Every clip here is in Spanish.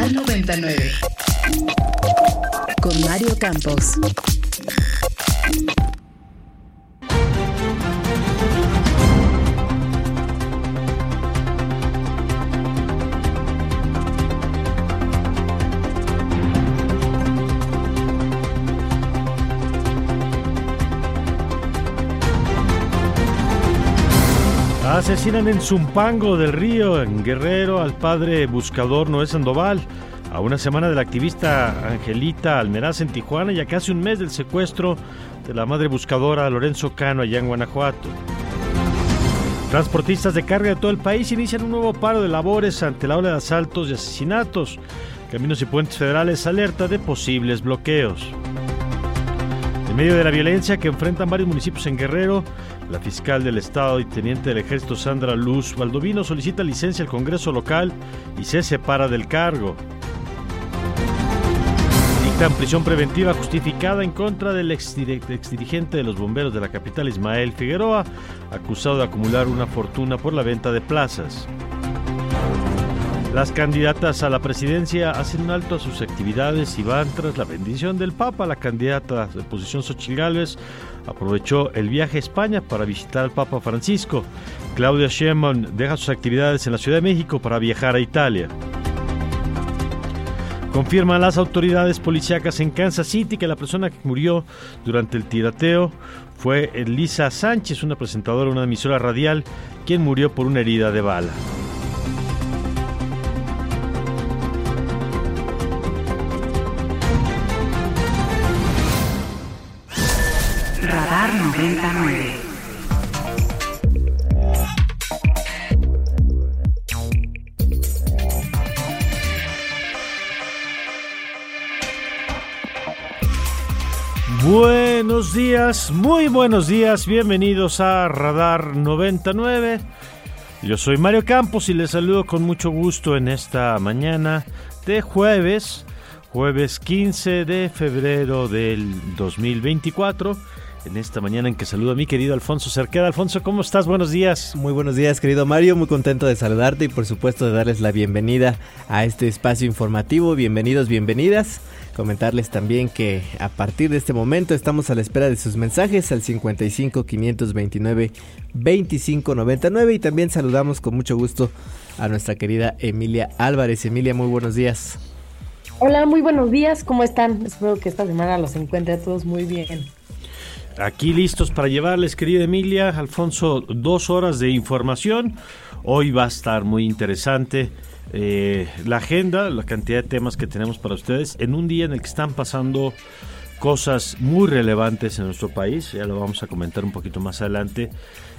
Radar 99. Con Mario Campos. Asesinan en Zumpango del Río, en Guerrero, al padre buscador Noé Sandoval. A una semana de la activista Angelita Almeraz en Tijuana y a casi un mes del secuestro de la madre buscadora Lorenzo Cano allá en Guanajuato. Transportistas de carga de todo el país inician un nuevo paro de labores ante la ola de asaltos y asesinatos. Caminos y Puentes Federales alerta de posibles bloqueos. En medio de la violencia que enfrentan varios municipios en Guerrero, la fiscal del Estado y teniente del Ejército Sandra Luz Valdovino solicita licencia al Congreso local y se separa del cargo. Dictan prisión preventiva justificada en contra del exdirigente de los bomberos de la capital Ismael Figueroa, acusado de acumular una fortuna por la venta de plazas. Las candidatas a la presidencia hacen un alto a sus actividades y van tras la bendición del Papa. La candidata de oposición Xochitl Gálvez aprovechó el viaje a España para visitar al Papa Francisco. Claudia Sheinbaum deja sus actividades en la Ciudad de México para viajar a Italia. Confirman las autoridades policíacas en Kansas City que la persona que murió durante el tirateo fue Elisa Sánchez, una presentadora de una emisora radial, quien murió por una herida de bala. Buenos días, muy buenos días, bienvenidos a Radar 99. Yo soy Mario Campos y les saludo con mucho gusto en esta mañana de jueves, jueves 15 de febrero del 2024. En esta mañana en que saludo a mi querido Alfonso Cerqueda. Alfonso, ¿cómo estás? Buenos días. Muy buenos días, querido Mario. Muy contento de saludarte y por supuesto de darles la bienvenida a este espacio informativo. Bienvenidos, bienvenidas. Comentarles también que a partir de este momento estamos a la espera de sus mensajes al 55 529 25 99 y también saludamos con mucho gusto a nuestra querida Emilia Álvarez. Emilia, muy buenos días. Hola, muy buenos días. ¿Cómo están? Espero que esta semana los encuentre a todos muy bien. Aquí listos para llevarles, querida Emilia, Alfonso, dos horas de información. Hoy va a estar muy interesante eh, la agenda, la cantidad de temas que tenemos para ustedes en un día en el que están pasando cosas muy relevantes en nuestro país. Ya lo vamos a comentar un poquito más adelante.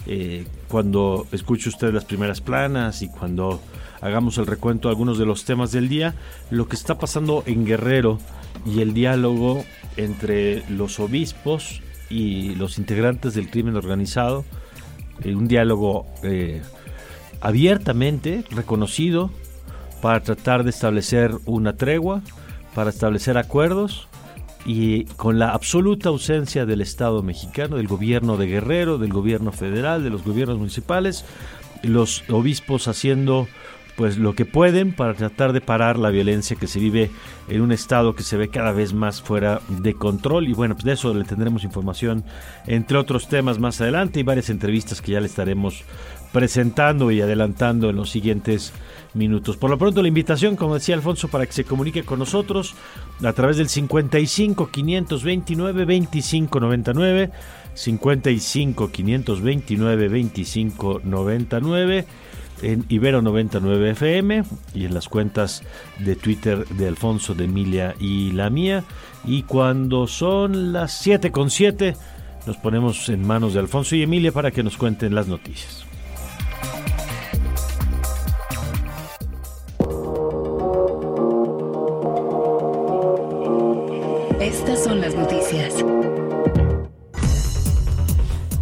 Eh, cuando escuche usted las primeras planas y cuando hagamos el recuento de algunos de los temas del día, lo que está pasando en Guerrero y el diálogo entre los obispos y los integrantes del crimen organizado, eh, un diálogo abiertamente reconocido para tratar de establecer una tregua, para establecer acuerdos y con la absoluta ausencia del Estado mexicano, del gobierno de Guerrero, del gobierno federal, de los gobiernos municipales, los obispos haciendo pues lo que pueden para tratar de parar la violencia que se vive en un estado que se ve cada vez más fuera de control. Y bueno, pues de eso le tendremos información entre otros temas más adelante. Y varias entrevistas que ya le estaremos presentando y adelantando en los siguientes minutos. Por lo pronto la invitación, como decía Alfonso, para que se comunique con nosotros a través del 55 529 25 99 55 529 25 99 en Ibero 99 FM y en las cuentas de Twitter de Alfonso, de Emilia y la mía. Y cuando son las 7 con 7, nos ponemos en manos de Alfonso y Emilia para que nos cuenten las noticias.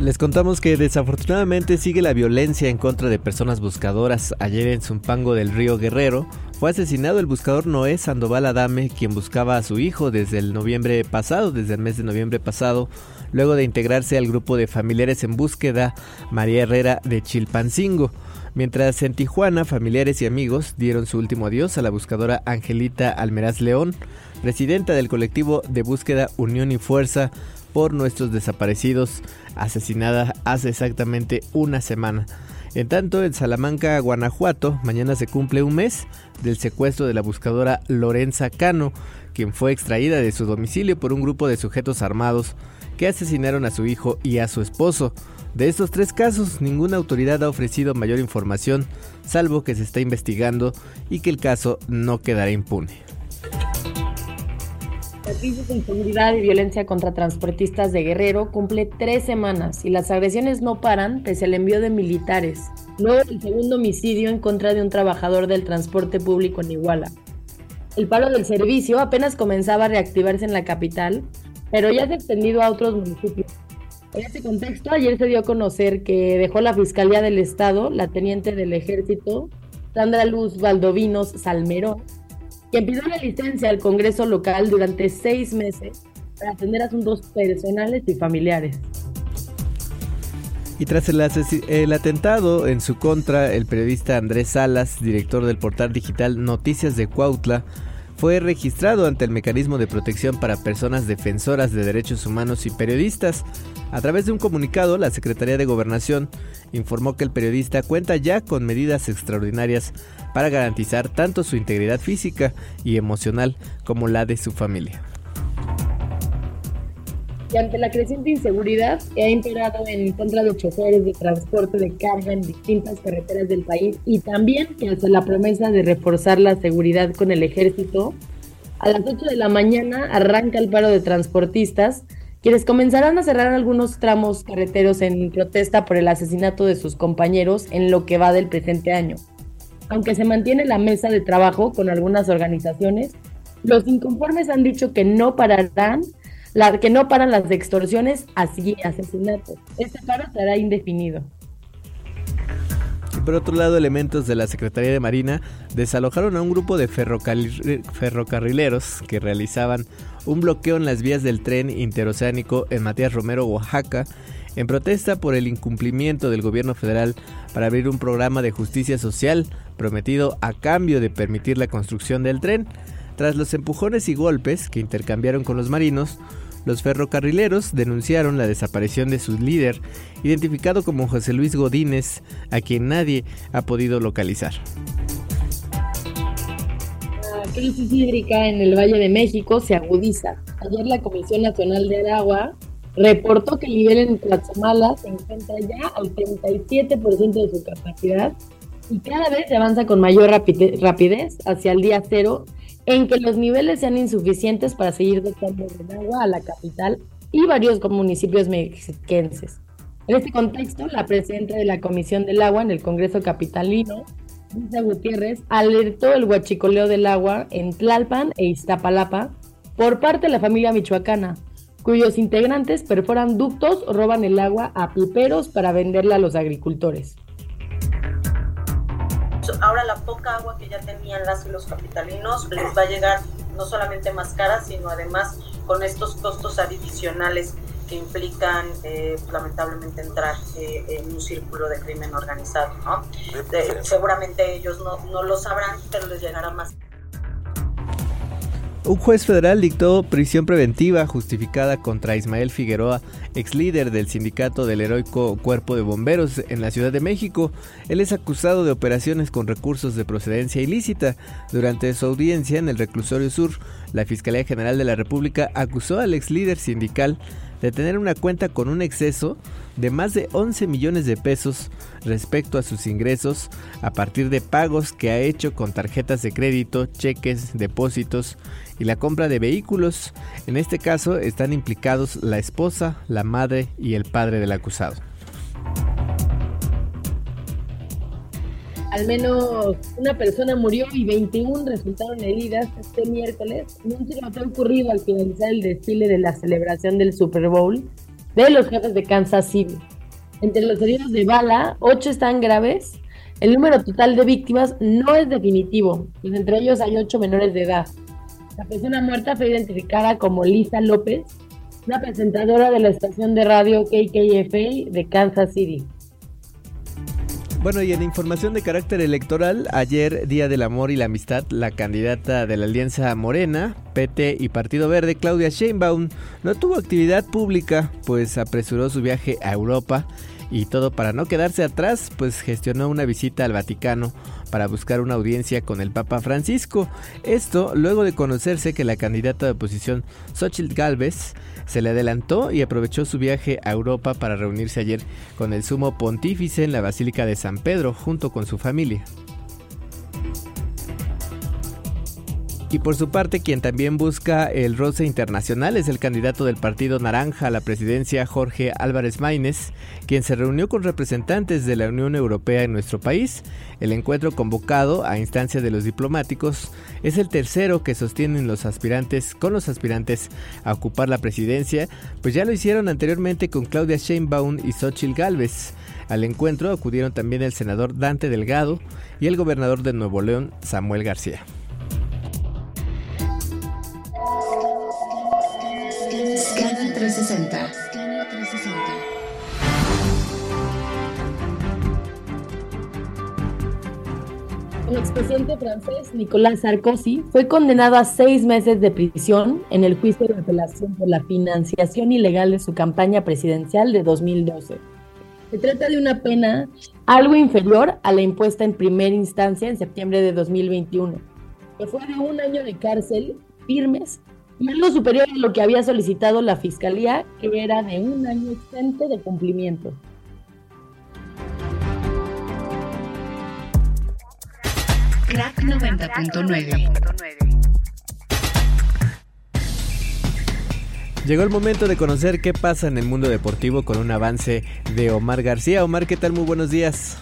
Les contamos que desafortunadamente sigue la violencia en contra de personas buscadoras. Ayer en Zumpango del Río Guerrero fue asesinado el buscador Noé Sandoval Adame, quien buscaba a su hijo desde el noviembre pasado, desde el mes de noviembre pasado, luego de integrarse al grupo de familiares en búsqueda María Herrera de Chilpancingo. Mientras en Tijuana, familiares y amigos dieron su último adiós a la buscadora Angelita Almeraz León, presidenta del colectivo de búsqueda Unión y Fuerza por nuestros desaparecidos, asesinada hace exactamente una semana. En tanto, en Salamanca, Guanajuato, mañana se cumple un mes del secuestro de la buscadora Lorenza Cano, quien fue extraída de su domicilio por un grupo de sujetos armados que asesinaron a su hijo y a su esposo. De estos tres casos, ninguna autoridad ha ofrecido mayor información, salvo que se está investigando y que el caso no quedará impune. Crisis de inseguridad y violencia contra transportistas de Guerrero cumple tres semanas y las agresiones no paran pese al envío de militares. Luego el segundo homicidio en contra de un trabajador del transporte público en Iguala. El paro del servicio apenas comenzaba a reactivarse en la capital, pero ya se ha extendido a otros municipios. En este contexto, ayer se dio a conocer que dejó la Fiscalía del Estado la teniente del Ejército, Sandra Luz Valdovinos Salmerón, quien pidió la licencia al Congreso local durante seis meses para atender asuntos personales y familiares. Y tras el, el, atentado en su contra, el periodista Andrés Salas, director del portal digital Noticias de Cuautla, fue registrado ante el Mecanismo de Protección para Personas Defensoras de Derechos Humanos y Periodistas. A través de un comunicado, la Secretaría de Gobernación informó que el periodista cuenta ya con medidas extraordinarias para garantizar tanto su integridad física y emocional como la de su familia. Y ante la creciente inseguridad que ha imperado en contra de choferes de transporte de carga en distintas carreteras del país y también que hace la promesa de reforzar la seguridad con el ejército, a las 8 de la mañana arranca el paro de transportistas, quienes comenzarán a cerrar algunos tramos carreteros en protesta por el asesinato de sus compañeros en lo que va del presente año. Aunque se mantiene la mesa de trabajo con algunas organizaciones, los inconformes han dicho que no pararán, la, que no paran las extorsiones, así asesinatos. Este paro será indefinido. Y por otro lado, elementos de la Secretaría de Marina desalojaron a un grupo de ferrocarrileros que realizaban un bloqueo en las vías del tren interoceánico en Matías Romero, Oaxaca, en protesta por el incumplimiento del gobierno federal para abrir un programa de justicia social prometido a cambio de permitir la construcción del tren. Tras los empujones y golpes que intercambiaron con los marinos, los ferrocarrileros denunciaron la desaparición de su líder, identificado como José Luis Godínez, a quien nadie ha podido localizar. La crisis hídrica en el Valle de México se agudiza. Ayer la Comisión Nacional del Agua reportó que el nivel en Tlaxamala se encuentra ya al 37% de su capacidad y cada vez se avanza con mayor rapidez hacia el día cero en que los niveles sean insuficientes para seguir dotando de agua a la capital y varios municipios mexiquenses. En este contexto, la presidenta de la Comisión del Agua en el Congreso Capitalino, Lisa Gutiérrez, alertó el huachicoleo del agua en Tlalpan e Iztapalapa por parte de la familia michoacana, cuyos integrantes perforan ductos o roban el agua a piperos para venderla a los agricultores ahora la poca agua que ya tenían las y los capitalinos les va a llegar no solamente más cara, sino además con estos costos adicionales que implican eh, lamentablemente entrar eh, en un círculo de crimen organizado. ¿no? seguramente ellos no, no lo sabrán, pero les llegará más. Un juez federal dictó prisión preventiva justificada contra Ismael Figueroa, ex líder del sindicato del heroico Cuerpo de Bomberos en la Ciudad de México. Él es acusado de operaciones con recursos de procedencia ilícita. Durante su audiencia en el reclusorio sur, la Fiscalía General de la República acusó al ex líder sindical de tener una cuenta con un exceso de más de 11 millones de pesos respecto a sus ingresos a partir de pagos que ha hecho con tarjetas de crédito, cheques, depósitos y la compra de vehículos. En este caso están implicados la esposa, la madre y el padre del acusado. Al menos una persona murió y 21 resultaron heridas este miércoles en un tiroteo ocurrido al finalizar el desfile de la celebración del Super Bowl de los jefes de Kansas City. Entre los heridos de bala, ocho están graves. El número total de víctimas no es definitivo, pues entre ellos hay ocho menores de edad. La persona muerta fue identificada como Lisa López, una presentadora de la estación de radio KKFA de Kansas City. Bueno, y en información de carácter electoral, ayer, Día del Amor y la Amistad, la candidata de la Alianza Morena, PT y Partido Verde, Claudia Sheinbaum, no tuvo actividad pública, pues apresuró su viaje a Europa y todo para no quedarse atrás, pues gestionó una visita al Vaticano para buscar una audiencia con el Papa Francisco. Esto luego de conocerse que la candidata de oposición Xochitl Galvez se le adelantó y aprovechó su viaje a Europa para reunirse ayer con el sumo pontífice en la Basílica de San Pedro junto con su familia. Y por su parte, quien también busca el roce internacional es el candidato del Partido Naranja a la presidencia, Jorge Álvarez Maínez, quien se reunió con representantes de la Unión Europea en nuestro país. El encuentro convocado a instancia de los diplomáticos es el tercero que sostienen los aspirantes con los aspirantes a ocupar la presidencia, pues ya lo hicieron anteriormente con Claudia Sheinbaum y Xochitl Gálvez. Al encuentro acudieron también el senador Dante Delgado y el gobernador de Nuevo León, Samuel García. Scanner 360. El expresidente francés Nicolas Sarkozy fue condenado a seis meses de prisión en el juicio de apelación por la financiación ilegal de su campaña presidencial de 2012. Se trata de una pena algo inferior a la impuesta en primera instancia en septiembre de 2021, que fue de un año de cárcel firmes y algo superior a lo que había solicitado la fiscalía, que era de un año exente de cumplimiento. Crack 90.9. Llegó el momento de conocer qué pasa en el mundo deportivo con un avance de Omar García. Omar, ¿qué tal? Muy buenos días.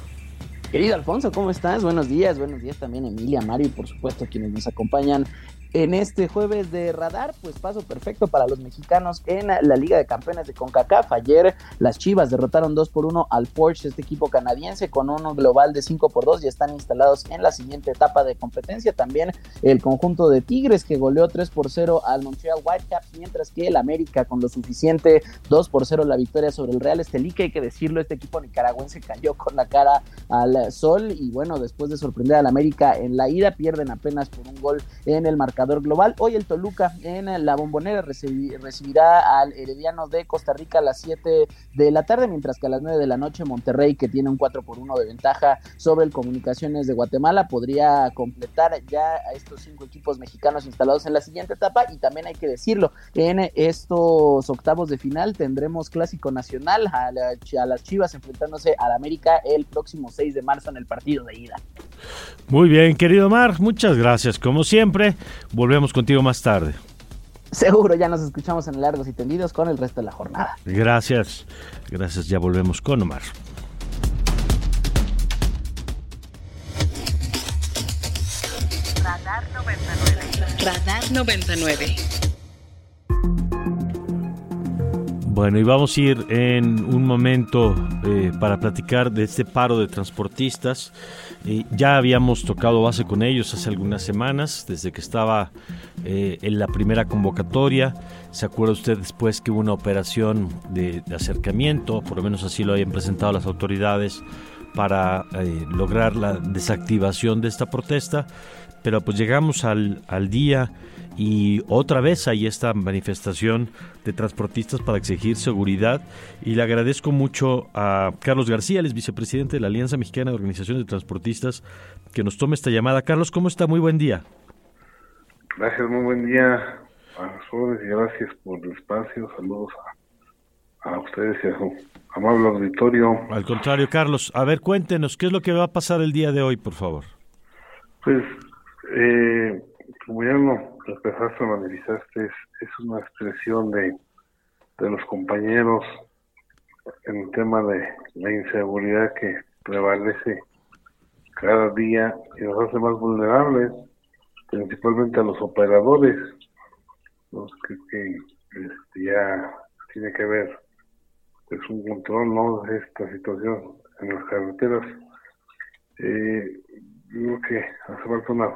Querido Alfonso, ¿cómo estás? Buenos días, buenos días también Emilia, Mario y por supuesto quienes nos acompañan en este jueves de radar, pues paso perfecto para los mexicanos en la Liga de Campeones de CONCACAF. Ayer las Chivas derrotaron 2 por 1 al Porsche, este equipo canadiense, con un global de 5 por 2. Ya están instalados en la siguiente etapa de competencia. También el conjunto de Tigres que goleó 3 por 0 al Montreal Whitecaps, mientras que el América con lo suficiente 2 por 0 la victoria sobre el Real Estelique. Hay que decirlo, este equipo nicaragüense cayó con la cara al sol y bueno, después de sorprender al América en la ida, pierden apenas por un gol en el marcador global. Hoy el Toluca en la bombonera recibirá al Herediano de Costa Rica a las 7 de la tarde, mientras que a las 9 de la noche Monterrey, que tiene un 4 por 1 de ventaja sobre el Comunicaciones de Guatemala, podría completar ya a estos cinco equipos mexicanos instalados en la siguiente etapa. Y también hay que decirlo, en estos octavos de final tendremos Clásico Nacional a, a las Chivas enfrentándose al América el próximo 6 de marzo en el partido de ida. Muy bien, querido Mar, muchas gracias. Como siempre, volvemos contigo más tarde. Seguro, ya nos escuchamos en largos y tendidos con el resto de la jornada. Gracias, gracias, ya volvemos con Omar. Radar 99. Radar 99. Bueno, y vamos a ir en un momento eh, para platicar de este paro de transportistas. Eh, ya habíamos tocado base con ellos hace algunas semanas, desde que estaba eh, en la primera convocatoria. ¿Se acuerda usted después que hubo una operación de, acercamiento? Por lo menos así lo habían presentado las autoridades para lograr la desactivación de esta protesta. Pero pues llegamos al, al día y otra vez hay esta manifestación de transportistas para exigir seguridad y le agradezco mucho a Carlos García, el es vicepresidente de la Alianza Mexicana de Organizaciones de Transportistas, que nos tome esta llamada. Carlos, ¿cómo está? Muy buen día. Gracias, muy buen día a los y gracias por el espacio. Saludos a, a ustedes y a su amable auditorio. Al contrario, Carlos, a ver, cuéntenos, ¿qué es lo que va a pasar el día de hoy, por favor? Pues, eh, como ya lo empezaste a manifestaste, es, es una expresión de, de los compañeros en el tema de la inseguridad que prevalece cada día y nos hace más vulnerables, principalmente a los operadores, los que, que este, ya tiene que ver pues un control no de esta situación en las carreteras. Eh, creo que hace falta una,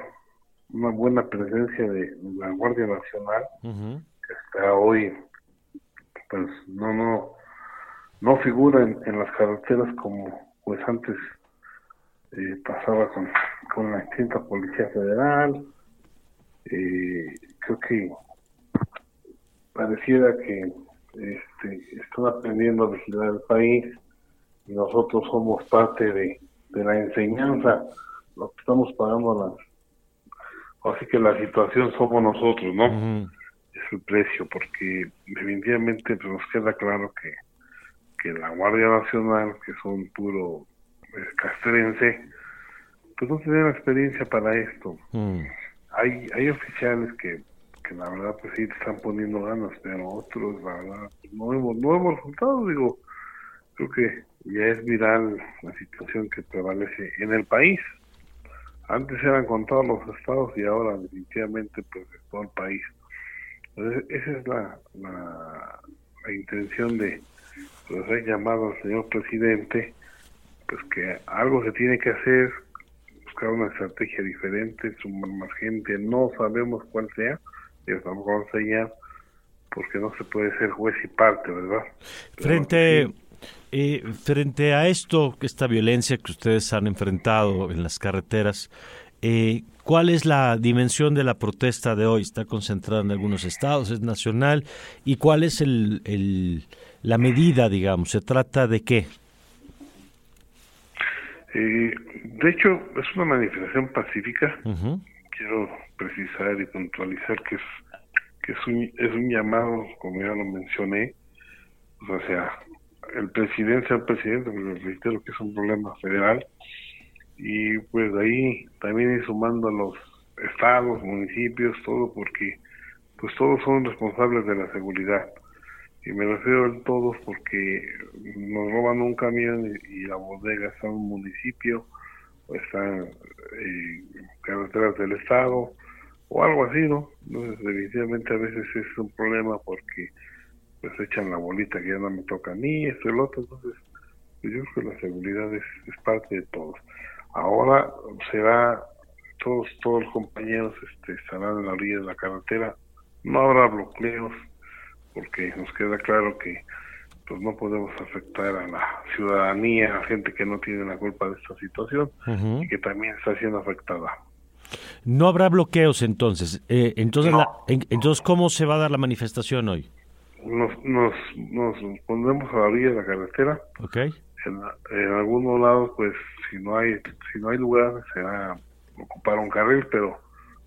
una buena presencia de la Guardia Nacional, que está hoy, pues no, no, no figura en, en las carreteras como pues antes eh, pasaba con, con la extinta Policía Federal. Eh, creo que pareciera que este, están aprendiendo a vigilar el país. Y nosotros somos parte de, de la enseñanza, lo que estamos pagando las... Así que la situación somos nosotros, ¿no? Es el precio, porque definitivamente pues, nos queda claro que, que la Guardia Nacional, que son puro eh, castrense, pues no tienen experiencia para esto. Hay, hay oficiales que la verdad pues sí están poniendo ganas, pero otros la verdad no hemos, no hemos resultado, digo, creo que ya es viral la situación que prevalece en el país. Antes eran con todos los estados y ahora definitivamente pues es todo el país. Entonces, esa es la, la, intención de pues, haber llamado al señor presidente, pues que algo se tiene que hacer, buscar una estrategia diferente, sumar más gente, no sabemos cuál sea, y estamos a enseñar porque no se puede ser juez y parte, ¿verdad? frente, eh, frente a esto, esta violencia que ustedes han enfrentado en las carreteras, eh, ¿cuál es la dimensión de la protesta de hoy? ¿Está concentrada en algunos estados? ¿Es nacional? ¿Y cuál es el, el la medida, digamos? ¿Se trata de qué? Eh, de hecho, es una manifestación pacífica. Quiero precisar y puntualizar que es que es un, es un llamado, como ya lo mencioné, o sea, el presidente sea el presidente, pero reitero que es un problema federal, y pues ahí también ir sumando a los estados, municipios, todo, porque pues todos son responsables de la seguridad. Y me refiero a todos porque nos roban un camión y, la bodega está en un municipio, o están eh, carreteras del estado, o algo así, ¿no? Entonces, definitivamente a veces es un problema porque pues echan la bolita que ya no me toca a mí, esto y lo otro, entonces pues, yo creo que la seguridad es, parte de todos. Ahora será, todos, todos los compañeros este, estarán en la orilla de la carretera, no habrá bloqueos, porque nos queda claro que pues no podemos afectar a la ciudadanía, a gente que no tiene la culpa de esta situación y que también está siendo afectada. No habrá bloqueos entonces. Eh, entonces, entonces, ¿cómo se va a dar la manifestación hoy? Nos, nos, nos pondremos a la orilla de la carretera. Okay. En, algunos lados, pues, si no hay si no hay lugar, se va a ocupar un carril, pero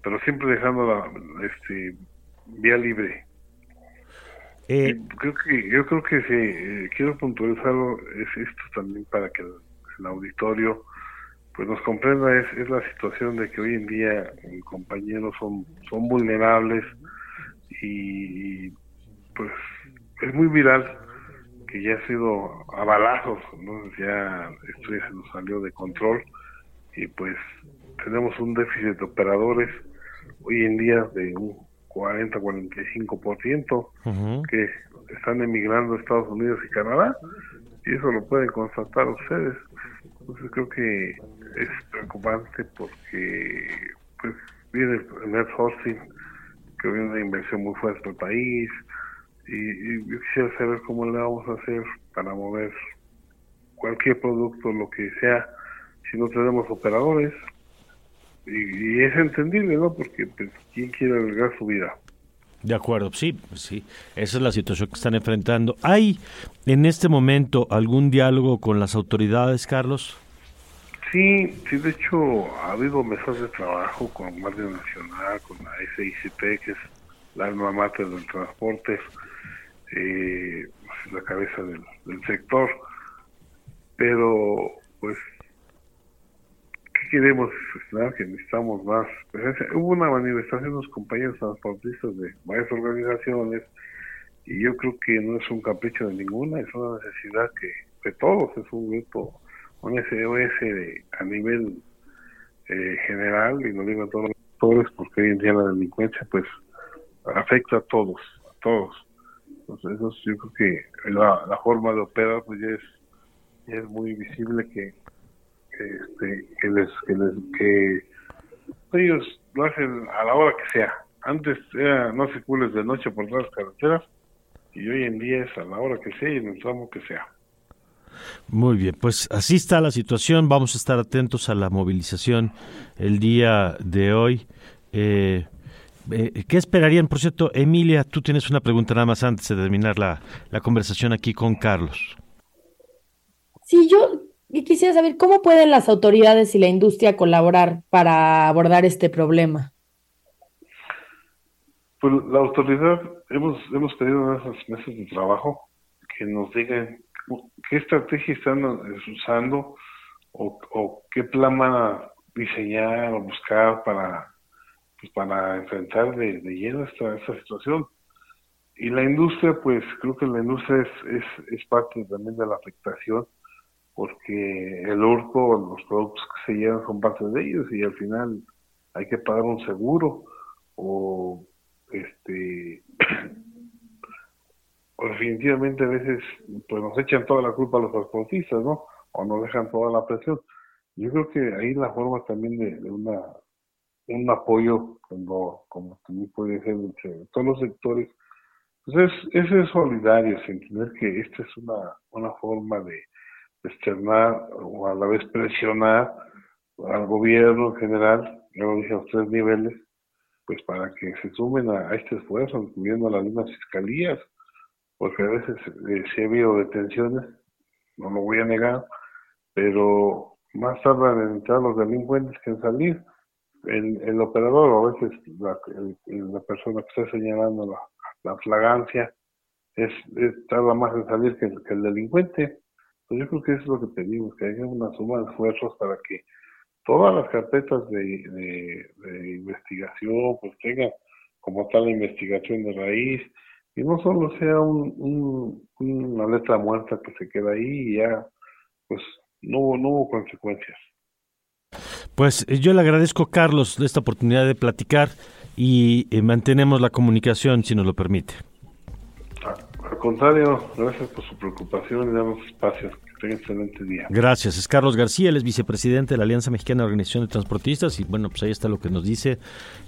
pero siempre dejando la este, vía libre. Eh, creo que yo creo que sí, eh, quiero puntualizarlo es esto también para que el auditorio pues nos comprenda es, es, la situación de que hoy en día compañeros son, son vulnerables y, es muy viral que ya ha sido a balazos, ¿no? ya esto ya se nos salió de control y pues tenemos un déficit de operadores hoy en día de un 40-45% que están emigrando a Estados Unidos y Canadá y eso lo pueden constatar ustedes. Entonces creo que es preocupante porque pues viene el net sourcing, que viene una inversión muy fuerte al país y, yo quisiera saber cómo le vamos a hacer para mover cualquier producto, lo que sea, si no tenemos operadores. Y, es entendible, ¿no? Porque pues, ¿quién quiere arriesgar su vida? De acuerdo, sí, sí, esa es la situación que están enfrentando. ¿Hay en este momento algún diálogo con las autoridades, Carlos? Sí, sí, de hecho ha habido mesas de trabajo con Guardia Nacional, con la SICP, que es la alma mater del transporte, eh, la cabeza del, sector, pero pues, ¿qué queremos? Que necesitamos más presencia. Hubo una manifestación de los compañeros transportistas de varias organizaciones y yo creo que no es un capricho de ninguna, es una necesidad que de todos, es un grupo un SOS a nivel eh, general, y no digo a todos los porque hoy en día la delincuencia pues afecta a todos, a todos. Entonces, eso yo creo que la, la forma de operar pues ya es, ya es muy visible que, que, este, que les, que les, que ellos lo hacen a la hora que sea. Antes era no circules de noche por todas las carreteras y hoy en día es a la hora que sea y en el tramo que sea. Muy bien, pues así está la situación. Vamos a estar atentos a la movilización el día de hoy. Eh, eh, ¿Qué esperarían? Por cierto, Emilia, tú tienes una pregunta nada más antes de terminar la, la conversación aquí con Carlos. Sí, yo quisiera saber cómo pueden las autoridades y la industria colaborar para abordar este problema. Pues la autoridad, hemos, hemos pedido en esos meses de trabajo que nos digan qué estrategia están usando o, o qué plan van a diseñar o buscar para para enfrentar de, lleno esta, esta situación. Y la industria, pues creo que la industria es, es, parte también de la afectación, porque el urco, los productos que se llevan son parte de ellos y al final hay que pagar un seguro o este o definitivamente a veces pues nos echan toda la culpa a los transportistas, ¿no? O nos dejan toda la presión. Yo creo que ahí la forma también de una un apoyo como, como también puede ser entre todos los sectores, pues es, es solidario, entender que esta es una, una forma de externar o a la vez presionar al gobierno en general, ya lo dije a los tres niveles, pues para que se sumen a, este esfuerzo, incluyendo las mismas fiscalías, porque a veces eh, sí ha habido detenciones, no lo voy a negar, pero más tardan en entrar los delincuentes que en salir el, el operador a veces la, la persona que está señalando la, la flagancia es, tarda más en salir que el, delincuente. Pues yo creo que eso es lo que pedimos, que haya una suma de esfuerzos para que todas las carpetas de, de, investigación pues tengan como tal investigación de raíz y no solo sea un, una letra muerta que se queda ahí y ya pues no, no hubo consecuencias. Pues eh, yo le agradezco, Carlos, esta oportunidad de platicar y eh, mantenemos la comunicación, si nos lo permite. Al contrario, gracias por su preocupación y darnos espacios excelente día. Gracias. Es Carlos García, él es vicepresidente de la Alianza Mexicana de Organización de Transportistas y bueno, pues ahí está lo que nos dice.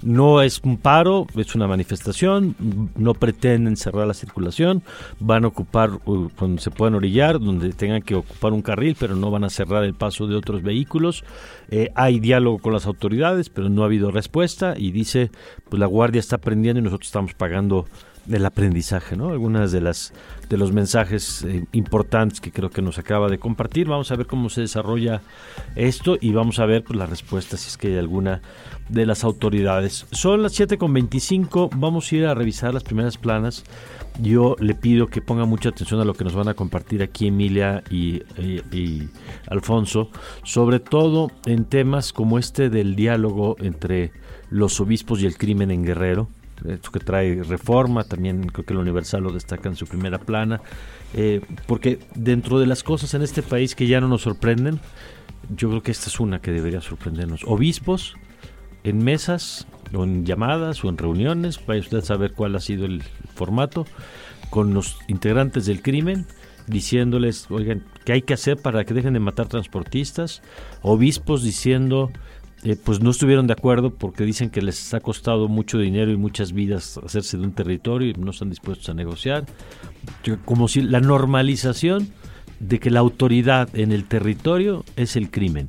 No es un paro, es una manifestación, no pretenden cerrar la circulación, van a ocupar uh, donde se puedan orillar, donde tengan que ocupar un carril, pero no van a cerrar el paso de otros vehículos. Eh, hay diálogo con las autoridades, pero no ha habido respuesta y dice, pues la guardia está prendiendo y nosotros estamos pagando el aprendizaje, ¿no? Algunas de las de los mensajes eh, importantes que creo que nos acaba de compartir. Vamos a ver cómo se desarrolla esto y vamos a ver pues, la respuesta si es que hay alguna de las autoridades. Son las 7.25, vamos a ir a revisar las primeras planas. Yo le pido que ponga mucha atención a lo que nos van a compartir aquí Emilia y, y Alfonso, sobre todo en temas como este del diálogo entre los obispos y el crimen en Guerrero esto que trae reforma, también creo que el Universal lo destaca en su primera plana, eh, porque dentro de las cosas en este país que ya no nos sorprenden, yo creo que esta es una que debería sorprendernos. Obispos en mesas o en llamadas o en reuniones, vaya usted saber cuál ha sido el formato, con los integrantes del crimen, diciéndoles, oigan, ¿qué hay que hacer para que dejen de matar transportistas? Obispos diciendo eh, pues no estuvieron de acuerdo porque dicen que les ha costado mucho dinero y muchas vidas hacerse de un territorio y no están dispuestos a negociar. Como si la normalización de que la autoridad en el territorio es el crimen,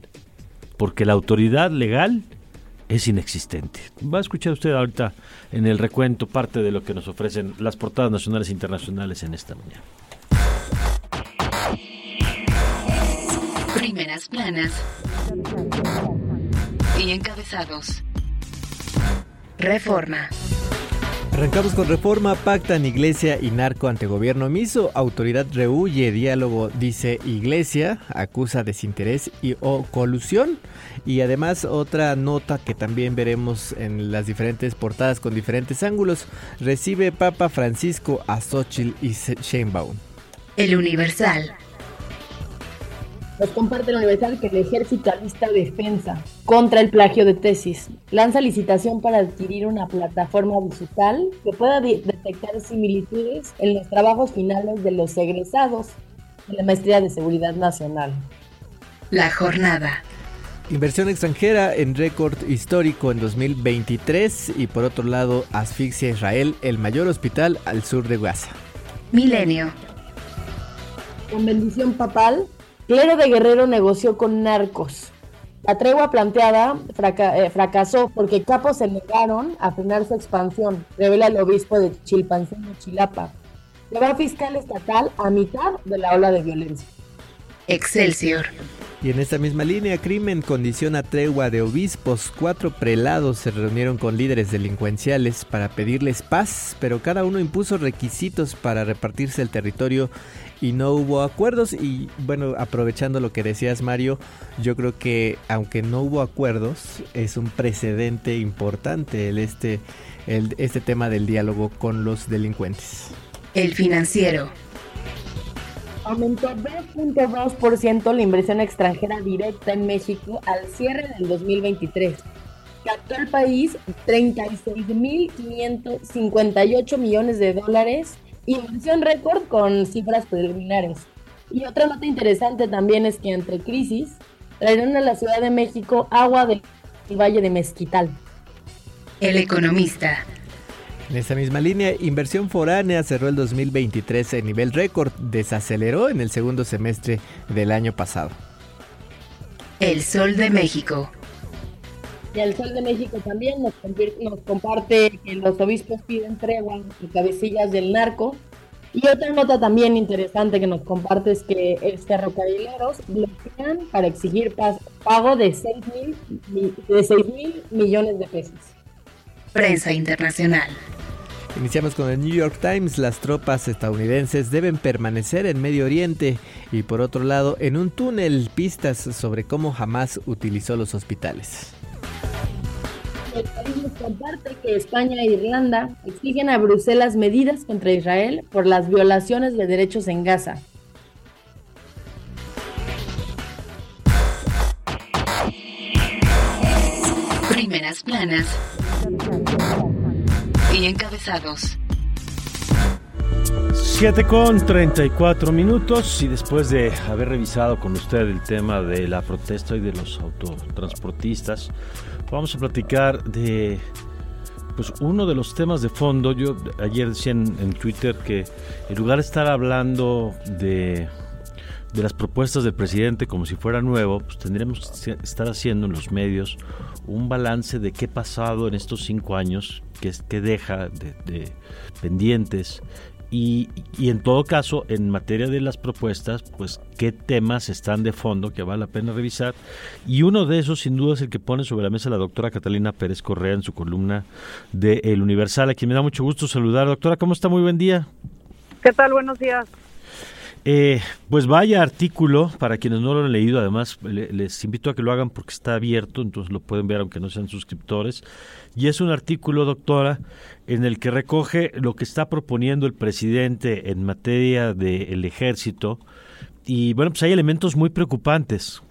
porque la autoridad legal es inexistente. Va a escuchar usted ahorita en el recuento parte de lo que nos ofrecen las portadas nacionales e internacionales en esta mañana. Primeras planas y encabezados. Reforma. Arrancamos con reforma, pactan iglesia y narco ante gobierno miso. Autoridad rehuye diálogo, dice iglesia, acusa desinterés y o colusión. Y además otra nota que también veremos en las diferentes portadas con diferentes ángulos. Recibe Papa Francisco a Xochitl y Sheinbaum. El Universal. Nos comparte la universidad que el ejército alista defensa contra el plagio de tesis. Lanza licitación para adquirir una plataforma digital que pueda detectar similitudes en los trabajos finales de los egresados de la Maestría de Seguridad Nacional. La jornada. Inversión extranjera en récord histórico en 2023 y por otro lado asfixia Israel el mayor hospital al sur de Gaza. Milenio. Con bendición papal, Clero de Guerrero negoció con narcos. La tregua planteada eh, fracasó porque capos se negaron a frenar su expansión, revela el obispo de Chilpancingo, Chilapa. Lleva fiscal estatal a mitad de la ola de violencia. Excelsior. Y en esta misma línea, crimen condiciona tregua de obispos. Cuatro prelados se reunieron con líderes delincuenciales para pedirles paz, pero cada uno impuso requisitos para repartirse el territorio y no hubo acuerdos. Y bueno, aprovechando lo que decías Mario, yo creo que aunque no hubo acuerdos, es un precedente importante el este, el, este tema del diálogo con los delincuentes. El financiero aumentó 2.2% la inversión extranjera directa en México al cierre del 2023. Captó el país 36.558 millones de dólares, inversión récord con cifras preliminares. Y otra nota interesante también es que entre crisis traerán a la Ciudad de México agua del Valle de Mezquital. El economista en esa misma línea, inversión foránea cerró el 2023 en nivel récord, desaceleró en el segundo semestre del año pasado. El Sol de México. Y el Sol de México también nos, comparte que los obispos piden tregua y cabecillas del narco. Y otra nota también interesante que nos comparte es que los ferrocarrileros bloquean para exigir pago de 6 mil millones de pesos. Prensa internacional. Iniciamos con el New York Times. Las tropas estadounidenses deben permanecer en Medio Oriente y por otro lado en un túnel pistas sobre cómo jamás utilizó los hospitales. El país nos comparte que España e Irlanda exigen a Bruselas medidas contra Israel por las violaciones de derechos en Gaza. Primeras planas y encabezados. 7 con 34 minutos y después de haber revisado con usted el tema de la protesta y de los autotransportistas, vamos a platicar de pues uno de los temas de fondo. Yo ayer decía en, Twitter que en lugar de estar hablando de, de las propuestas del presidente como si fuera nuevo, pues tendríamos que estar haciendo en los medios un balance de qué ha pasado en estos cinco años, qué, qué deja de, pendientes y, y, en todo caso, en materia de las propuestas, pues qué temas están de fondo que vale la pena revisar. Y uno de esos, sin duda, es el que pone sobre la mesa la doctora Catalina Pérez Correa en su columna de El Universal, a quien me da mucho gusto saludar. Doctora, ¿cómo está? Muy buen día. ¿Qué tal? Buenos días. Eh, pues vaya artículo, para quienes no lo han leído, además les invito a que lo hagan porque está abierto, entonces lo pueden ver aunque no sean suscriptores. Y es un artículo, doctora, en el que recoge lo que está proponiendo el presidente en materia del ejército. Y bueno, pues hay elementos muy preocupantes.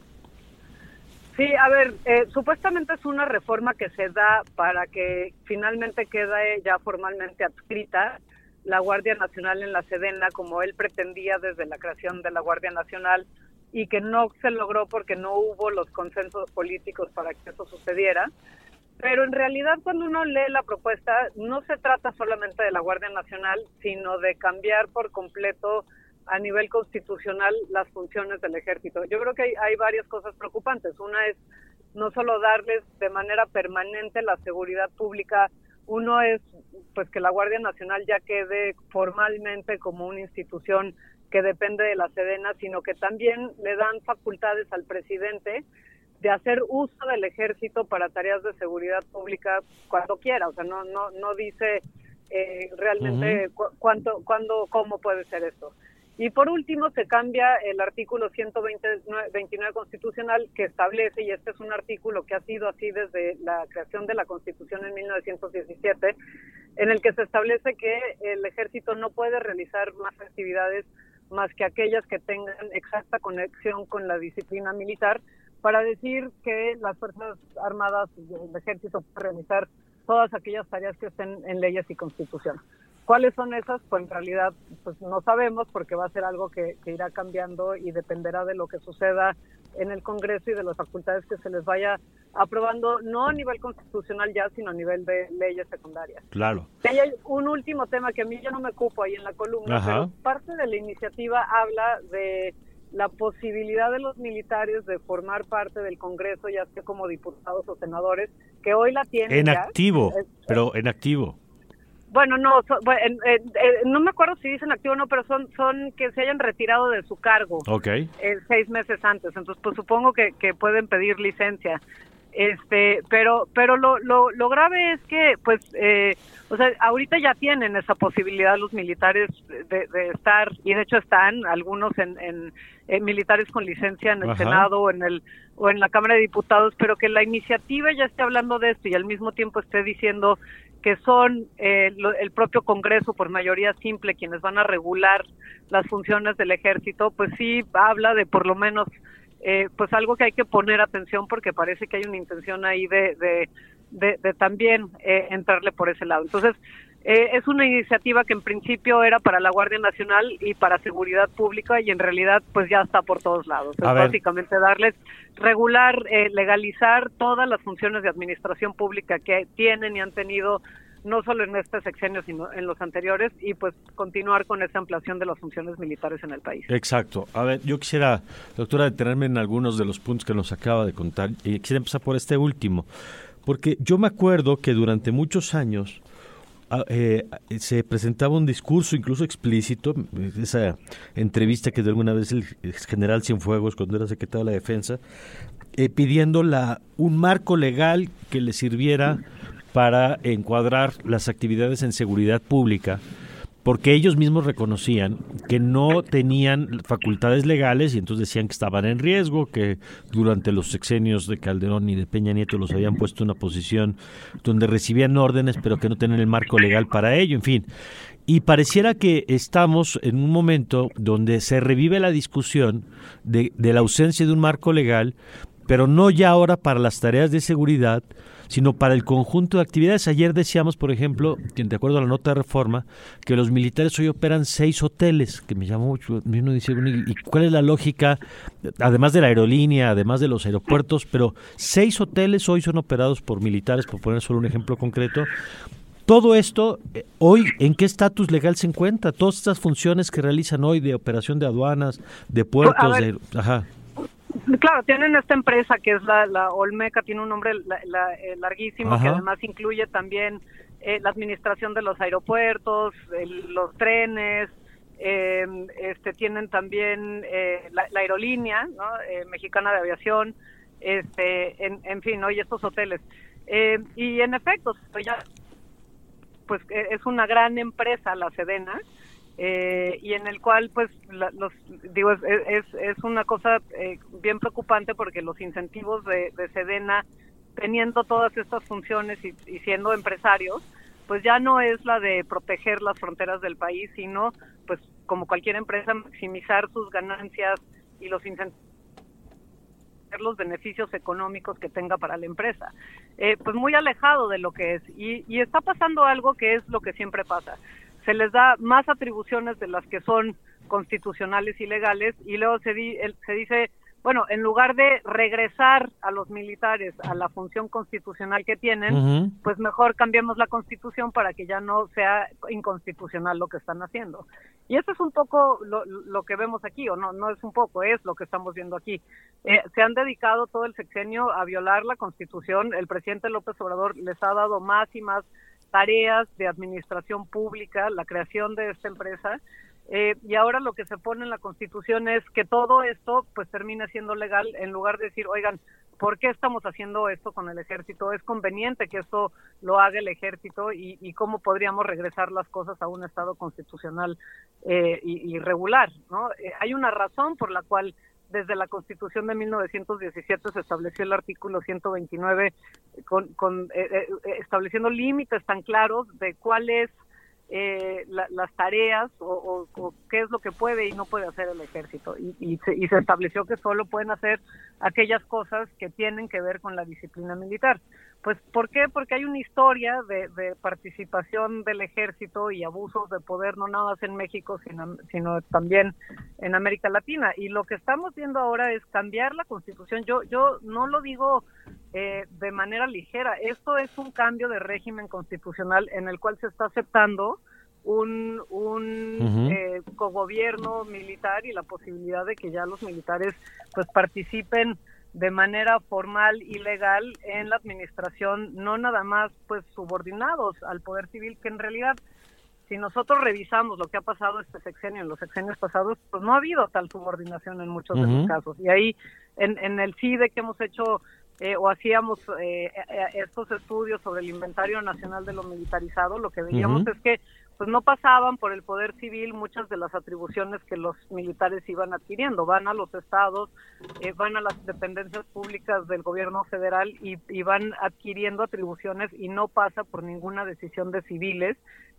Sí, a ver, eh, supuestamente es una reforma que se da para que finalmente quede ya formalmente adscrita la Guardia Nacional en la Sedena como él pretendía desde la creación de la Guardia Nacional y que no se logró porque no hubo los consensos políticos para que eso sucediera. Pero en realidad cuando uno lee la propuesta no se trata solamente de la Guardia Nacional, sino de cambiar por completo a nivel constitucional las funciones del ejército. Yo creo que hay, hay varias cosas preocupantes. Una es no solo darles de manera permanente la seguridad pública uno es pues que la Guardia Nacional ya quede formalmente como una institución que depende de la Sedena, sino que también le dan facultades al presidente de hacer uso del ejército para tareas de seguridad pública cuando quiera, o sea, no no no dice eh, realmente cuánto cuándo cómo puede ser esto. Y por último, se cambia el artículo 129 constitucional que establece, y este es un artículo que ha sido así desde la creación de la Constitución en 1917, en el que se establece que el ejército no puede realizar más actividades más que aquellas que tengan exacta conexión con la disciplina militar, para decir que las Fuerzas Armadas y el Ejército pueden realizar todas aquellas tareas que estén en leyes y constitución. ¿Cuáles son esas? Pues en realidad pues no sabemos porque va a ser algo que, que, irá cambiando y dependerá de lo que suceda en el Congreso y de las facultades que se les vaya aprobando, no a nivel constitucional ya, sino a nivel de leyes secundarias. Claro. Y hay un último tema que a mí yo no me ocupo ahí en la columna, Ajá. pero parte de la iniciativa habla de la posibilidad de los militares de formar parte del Congreso, ya sea como diputados o senadores, que hoy la tienen En ya. activo, pero en activo. Bueno, no, so- bueno, en- en- eh, no me acuerdo si dicen activo o no, pero son, son que se hayan retirado de su cargo Ok. eh, seis meses antes. Entonces, pues supongo que, que pueden pedir licencia. Este, pero, pero lo, lo, lo grave es que, pues, eh, o sea, ahorita ya tienen esa posibilidad los militares de, de estar, y de hecho están algunos en, en, en militares con licencia en el Ajá. Senado o en el o en la Cámara de Diputados, pero que la iniciativa ya esté hablando de esto y al mismo tiempo esté diciendo que son eh, lo- el propio Congreso por mayoría simple quienes van a regular las funciones del ejército, pues sí habla de por lo menos eh, pues algo que hay que poner atención porque parece que hay una intención ahí de, de, también eh, entrarle por ese lado. Entonces, eh, es una iniciativa que en principio era para la Guardia Nacional y para seguridad pública y en realidad pues ya está por todos lados. Es básicamente darles regular, eh, legalizar todas las funciones de administración pública que tienen y han tenido no solo en este sexenio, sino en los anteriores, y pues continuar con esa ampliación de las funciones militares en el país. Exacto. A ver, yo quisiera, doctora, detenerme en algunos de los puntos que nos acaba de contar y quisiera empezar por este último, porque yo me acuerdo que durante muchos años eh, se presentaba un discurso incluso explícito, esa entrevista que de alguna vez el general Cienfuegos, cuando era secretario de la Defensa, eh, pidiendo la, un marco legal que le sirviera para encuadrar las actividades en seguridad pública, porque ellos mismos reconocían que no tenían facultades legales y entonces decían que estaban en riesgo, que durante los sexenios de Calderón y de Peña Nieto los habían puesto en una posición donde recibían órdenes, pero que no tenían el marco legal para ello, en fin. Y pareciera que estamos en un momento donde se revive la discusión de, de la ausencia de un marco legal, pero no ya ahora para las tareas de seguridad, sino para el conjunto de actividades. Ayer decíamos, por ejemplo, de acuerdo a la nota de reforma, que los militares hoy operan seis hoteles, que me llamó mucho. Uno dice, ¿y cuál es la lógica? Además de la aerolínea, además de los aeropuertos, pero seis hoteles hoy son operados por militares, por poner solo un ejemplo concreto. Todo esto, eh, hoy, ¿en qué estatus legal se encuentra? Todas estas funciones que realizan hoy de operación de aduanas, de puertos, ver. de... Ajá. Claro, tienen esta empresa que es la, la Olmeca, tiene un nombre la- la- eh, larguísimo, que además incluye también eh, la administración de los aeropuertos, el- los trenes, eh, este, tienen también eh, la, la aerolínea ¿no? Eh, mexicana de aviación, este, en, en fin, ¿no? y estos hoteles. Eh, y en efecto, ya pues eh, es una gran empresa la Sedena eh, y en el cual pues la- los digo es, es, una cosa eh, bien preocupante porque los incentivos de, de Sedena teniendo todas estas funciones y, siendo empresarios pues ya no es la de proteger las fronteras del país sino pues como cualquier empresa maximizar sus ganancias y los incentivos los beneficios económicos que tenga para la empresa. Eh, pues muy alejado de lo que es. Y está pasando algo que es lo que siempre pasa. Se les da más atribuciones de las que son constitucionales y legales y luego se, di- se dice, bueno, en lugar de regresar a los militares a la función constitucional que tienen, pues mejor cambiemos la constitución para que ya no sea inconstitucional lo que están haciendo. Y eso es un poco lo, lo que vemos aquí, o no, no es un poco, es lo que estamos viendo aquí. Eh, se han dedicado todo el sexenio a violar la constitución. El presidente López Obrador les ha dado más y más tareas de administración pública, la creación de esta empresa. Eh, y ahora lo que se pone en la Constitución es que todo esto pues termine siendo legal en lugar de decir, oigan, ¿por qué estamos haciendo esto con el ejército? ¿Es conveniente que esto lo haga el ejército y, y cómo podríamos regresar las cosas a un estado constitucional eh, y, y regular? ¿no? Eh, hay una razón por la cual desde la Constitución de 1917 se estableció el artículo 129 con, con, eh, eh, estableciendo límites tan claros de cuál es eh, las tareas o, qué es lo que puede y no puede hacer el ejército. Y, se, y, se, estableció que solo pueden hacer aquellas cosas que tienen que ver con la disciplina militar. Pues, ¿por qué? Porque hay una historia de, participación del ejército y abusos de poder, no nada más en México, sino, sino también en América Latina. Y lo que estamos viendo ahora es cambiar la constitución. Yo, yo no lo digo eh, de manera ligera. Esto es un cambio de régimen constitucional en el cual se está aceptando un, un eh, cogobierno militar y la posibilidad de que ya los militares pues participen de manera formal y legal en la administración, no nada más pues subordinados al poder civil, que en realidad si nosotros revisamos lo que ha pasado este sexenio, en los sexenios pasados, pues no ha habido tal subordinación en muchos de los casos. Y ahí en, en el CIDE que hemos hecho eh, o hacíamos eh, eh, estos estudios sobre el inventario nacional de lo militarizado, lo que veíamos es que pues no pasaban por el poder civil muchas de las atribuciones que los militares iban adquiriendo. Van a los estados, eh, van a las dependencias públicas del gobierno federal y, y, van adquiriendo atribuciones y no pasa por ninguna decisión de civiles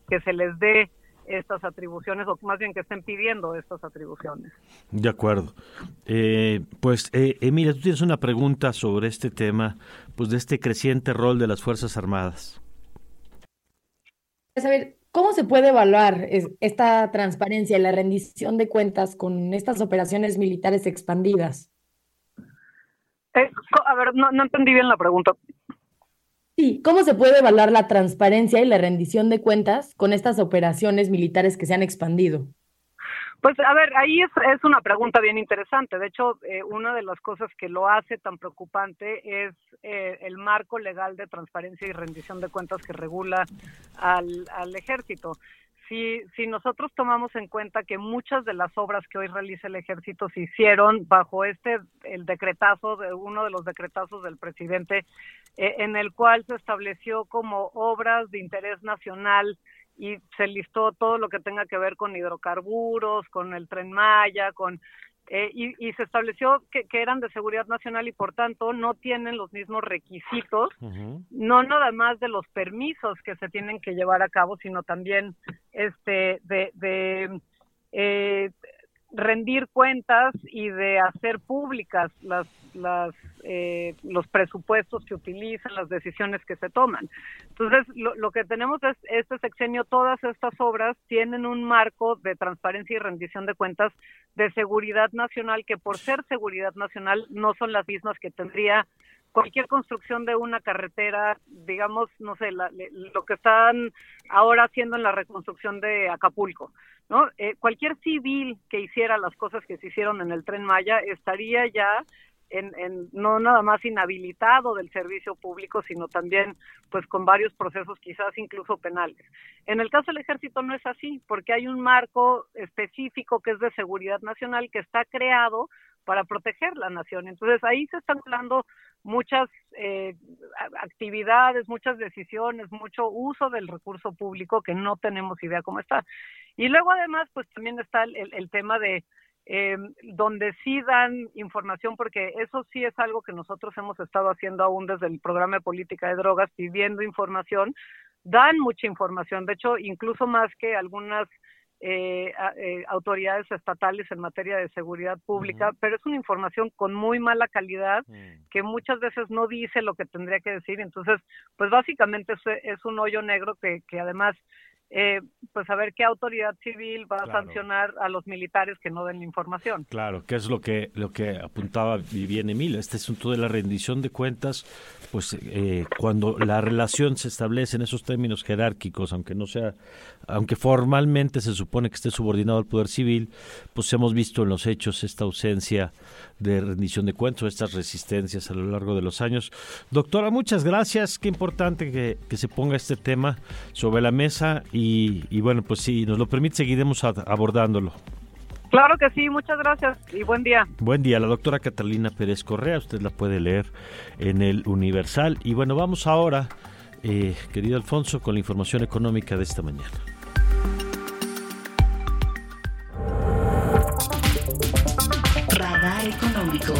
que se les dé estas atribuciones o más bien que estén pidiendo estas atribuciones. De acuerdo. Eh, pues eh, Emilia, tú tienes una pregunta sobre este tema, pues de este creciente rol de las Fuerzas Armadas. A ver, ¿Cómo se puede evaluar esta transparencia y la rendición de cuentas con estas operaciones militares expandidas? Eh, a ver, no, no entendí bien la pregunta. Sí, ¿cómo se puede evaluar la transparencia y la rendición de cuentas con estas operaciones militares que se han expandido? Pues a ver, ahí es, es una pregunta bien interesante. De hecho, eh, una de las cosas que lo hace tan preocupante es eh, el marco legal de transparencia y rendición de cuentas que regula al, al ejército. Si, si nosotros tomamos en cuenta que muchas de las obras que hoy realiza el ejército se hicieron bajo este, el decretazo, de uno de los decretazos del presidente, eh, en el cual se estableció como obras de interés nacional y se listó todo lo que tenga que ver con hidrocarburos, con el tren Maya, con eh, y, se estableció que, eran de seguridad nacional y por tanto no tienen los mismos requisitos, no nada más de los permisos que se tienen que llevar a cabo, sino también este de, de eh, rendir cuentas y de hacer públicas las, las, eh, los presupuestos que utilizan, las decisiones que se toman. Entonces, lo, lo, que tenemos es este sexenio, todas estas obras tienen un marco de transparencia y rendición de cuentas de seguridad nacional que por ser seguridad nacional no son las mismas que tendría cualquier construcción de una carretera, digamos, no sé, lo que están ahora haciendo en la reconstrucción de Acapulco, ¿no? Eh, cualquier civil que hiciera las cosas que se hicieron en el tren Maya estaría ya en, en, no nada más inhabilitado del servicio público, sino también pues con varios procesos quizás incluso penales. En el caso del ejército no es así, porque hay un marco específico que es de seguridad nacional que está creado para proteger la nación. Entonces ahí se están hablando muchas eh, actividades, muchas decisiones, mucho uso del recurso público que no tenemos idea cómo está. Y luego además pues también está el, el tema de eh, donde sí dan información, porque eso sí es algo que nosotros hemos estado haciendo aún desde el programa de política de drogas, pidiendo información, dan mucha información, de hecho incluso más que algunas eh, eh, autoridades estatales en materia de seguridad pública, pero es una información con muy mala calidad mm. que muchas veces no dice lo que tendría que decir. Entonces, pues básicamente es, es un hoyo negro que, que además eh, pues a ver qué autoridad civil va a sancionar a los militares que no den la información. Claro, que es lo que lo que apuntaba bien Emil, este asunto de la rendición de cuentas, pues eh, cuando la relación se establece en esos términos jerárquicos, aunque no sea, aunque formalmente se supone que esté subordinado al poder civil, pues hemos visto en los hechos esta ausencia de rendición de cuentas, estas resistencias a lo largo de los años. Doctora, muchas gracias, qué importante que, que se ponga este tema sobre la mesa y, bueno, pues si nos lo permite, seguiremos abordándolo. Claro que sí, muchas gracias y buen día. Buen día, la doctora Catalina Pérez Correa, usted la puede leer en el Universal. Y bueno, vamos ahora, eh, querido Alfonso, con la información económica de esta mañana. Radar económico.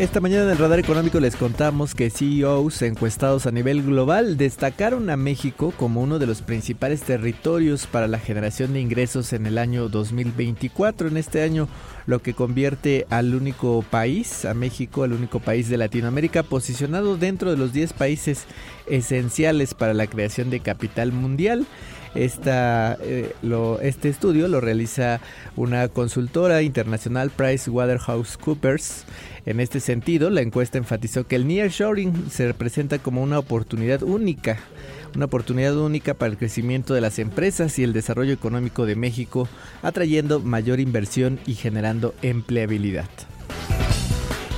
Esta mañana en el radar económico les contamos que CEOs encuestados a nivel global destacaron a México como uno de los principales territorios para la generación de ingresos en el año 2024. En este año lo que convierte al único país, a México, al único país de Latinoamérica posicionado dentro de los 10 países esenciales para la creación de capital mundial. Eh, este estudio lo realiza una consultora internacional PricewaterhouseCoopers. En este sentido, la encuesta enfatizó que el nearshoring se representa como una oportunidad única, una oportunidad única para el crecimiento de las empresas y el desarrollo económico de México, atrayendo mayor inversión y generando empleabilidad.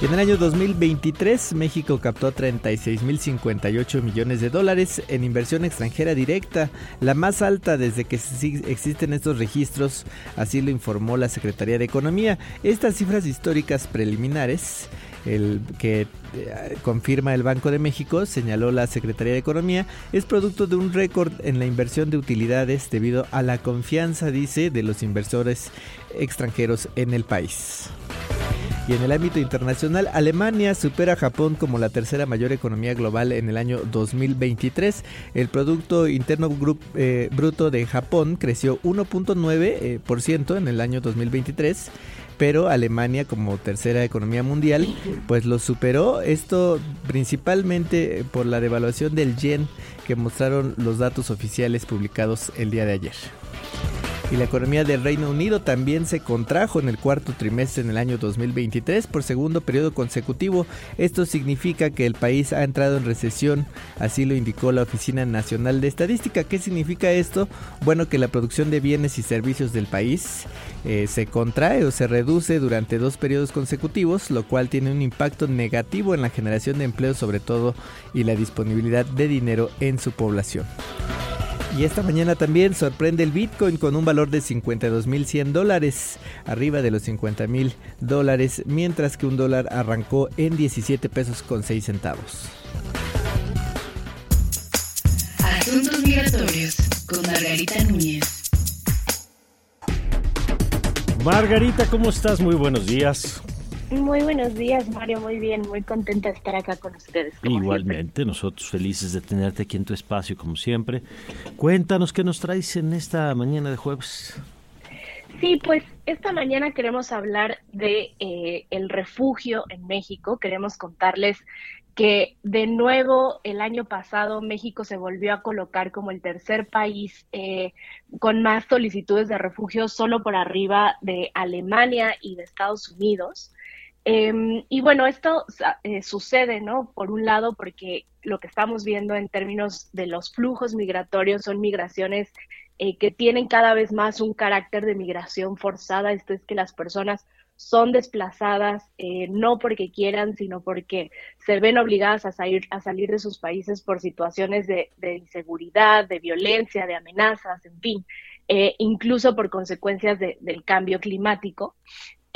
En el año 2023, México captó 36.058 millones de dólares en inversión extranjera directa, la más alta desde que existen estos registros, así lo informó la Secretaría de Economía. Estas cifras históricas preliminares el que eh, confirma el Banco de México, señaló la Secretaría de Economía, es producto de un récord en la inversión de utilidades debido a la confianza, dice, de los inversores extranjeros en el país. Y en el ámbito internacional, Alemania supera a Japón como la tercera mayor economía global en el año 2023. El Producto Interno eh, Bruto de Japón creció 1.9% eh, en el año 2023 pero Alemania como tercera economía mundial pues lo superó esto principalmente por la devaluación del yen que mostraron los datos oficiales publicados el día de ayer. Y la economía del Reino Unido también se contrajo en el cuarto trimestre en el año 2023 por segundo periodo consecutivo. Esto significa que el país ha entrado en recesión, así lo indicó la Oficina Nacional de Estadística. ¿Qué significa esto? Bueno, que la producción de bienes y servicios del país eh, se contrae o se reduce durante dos periodos consecutivos, lo cual tiene un impacto negativo en la generación de empleo sobre todo y la disponibilidad de dinero en su población. Y esta mañana también sorprende el Bitcoin con un valor de 52.100 dólares, arriba de los 50.000 dólares, mientras que un dólar arrancó en 17 pesos con 6 centavos. Asuntos migratorios con Margarita Núñez. Margarita, ¿cómo estás? Muy buenos días. Muy buenos días, Mario. Muy bien, muy contenta de estar acá con ustedes. Igualmente, nosotros felices de tenerte aquí en tu espacio, como siempre. Cuéntanos qué nos traes en esta mañana de jueves. Sí, pues esta mañana queremos hablar de eh, el refugio en México. Queremos contarles que de nuevo el año pasado México se volvió a colocar como el tercer país eh, con más solicitudes de refugio, solo por arriba de Alemania y de Estados Unidos. Em, y bueno, esto eh, sucede, ¿no? Por un lado, porque lo que estamos viendo en términos de los flujos migratorios son migraciones eh, que tienen cada vez más un carácter de migración forzada. Esto es que las personas son desplazadas eh, no porque quieran, sino porque se ven obligadas a salir, a salir de sus países por situaciones de, inseguridad, de violencia, de amenazas, en fin, incluso por consecuencias del cambio climático.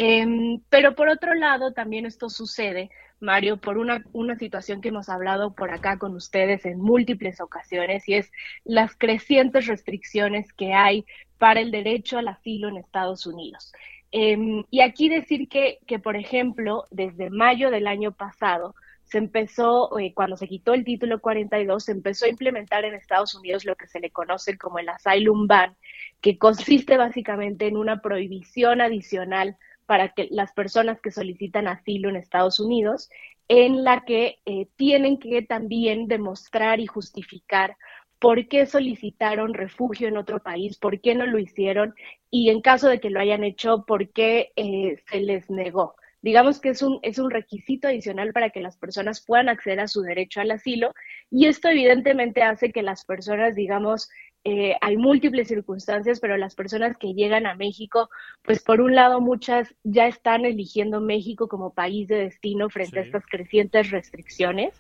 Em, pero por otro lado, también esto sucede, Mario, por una, una situación que hemos hablado por acá con ustedes en múltiples ocasiones, y es las crecientes restricciones que hay para el derecho al asilo en Estados Unidos. Em, y aquí decir que, que, por ejemplo, desde mayo del año pasado, se empezó, eh, cuando se quitó el título 42, se empezó a implementar en Estados Unidos lo que se le conoce como el asylum ban, que consiste básicamente en una prohibición adicional para que las personas que solicitan asilo en Estados Unidos, en la que eh, tienen que también demostrar y justificar por qué solicitaron refugio en otro país, por qué no lo hicieron y en caso de que lo hayan hecho, por qué eh, se les negó. Digamos que es un, es un requisito adicional para que las personas puedan acceder a su derecho al asilo y esto evidentemente hace que las personas, digamos, eh, hay múltiples circunstancias, pero las personas que llegan a México, pues por un lado muchas ya están eligiendo México como país de destino frente a estas crecientes restricciones.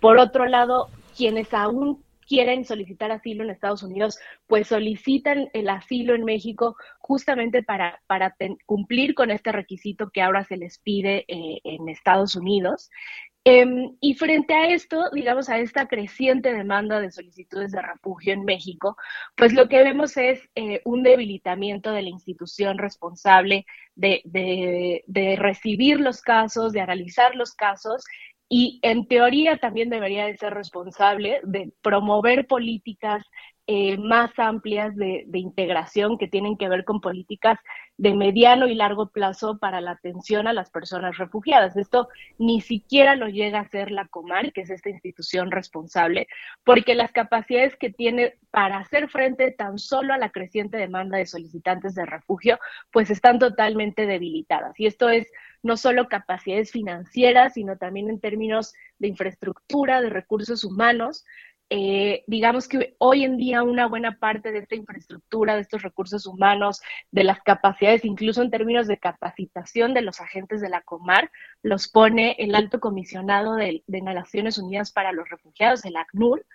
Por otro lado, quienes aún quieren solicitar asilo en Estados Unidos, pues solicitan el asilo en México justamente para, cumplir con este requisito que ahora se les pide eh, en Estados Unidos. Em, y frente a esto, digamos, a esta creciente demanda de solicitudes de refugio en México, pues lo que vemos es eh, un debilitamiento de la institución responsable de, recibir los casos, de analizar los casos y en teoría también debería de ser responsable de promover políticas eh, más amplias de, de, integración que tienen que ver con políticas de mediano y largo plazo para la atención a las personas refugiadas. Esto ni siquiera lo llega a hacer la Comar, que es esta institución responsable, porque las capacidades que tiene para hacer frente tan solo a la creciente demanda de solicitantes de refugio, pues están totalmente debilitadas. Y esto es no solo capacidades financieras, sino también en términos de infraestructura, de recursos humanos. Eh, digamos que hoy en día una buena parte de esta infraestructura, de estos recursos humanos, de las capacidades, incluso en términos de capacitación de los agentes de la Comar, los pone el alto comisionado de, Naciones Unidas para los Refugiados, el ACNUR.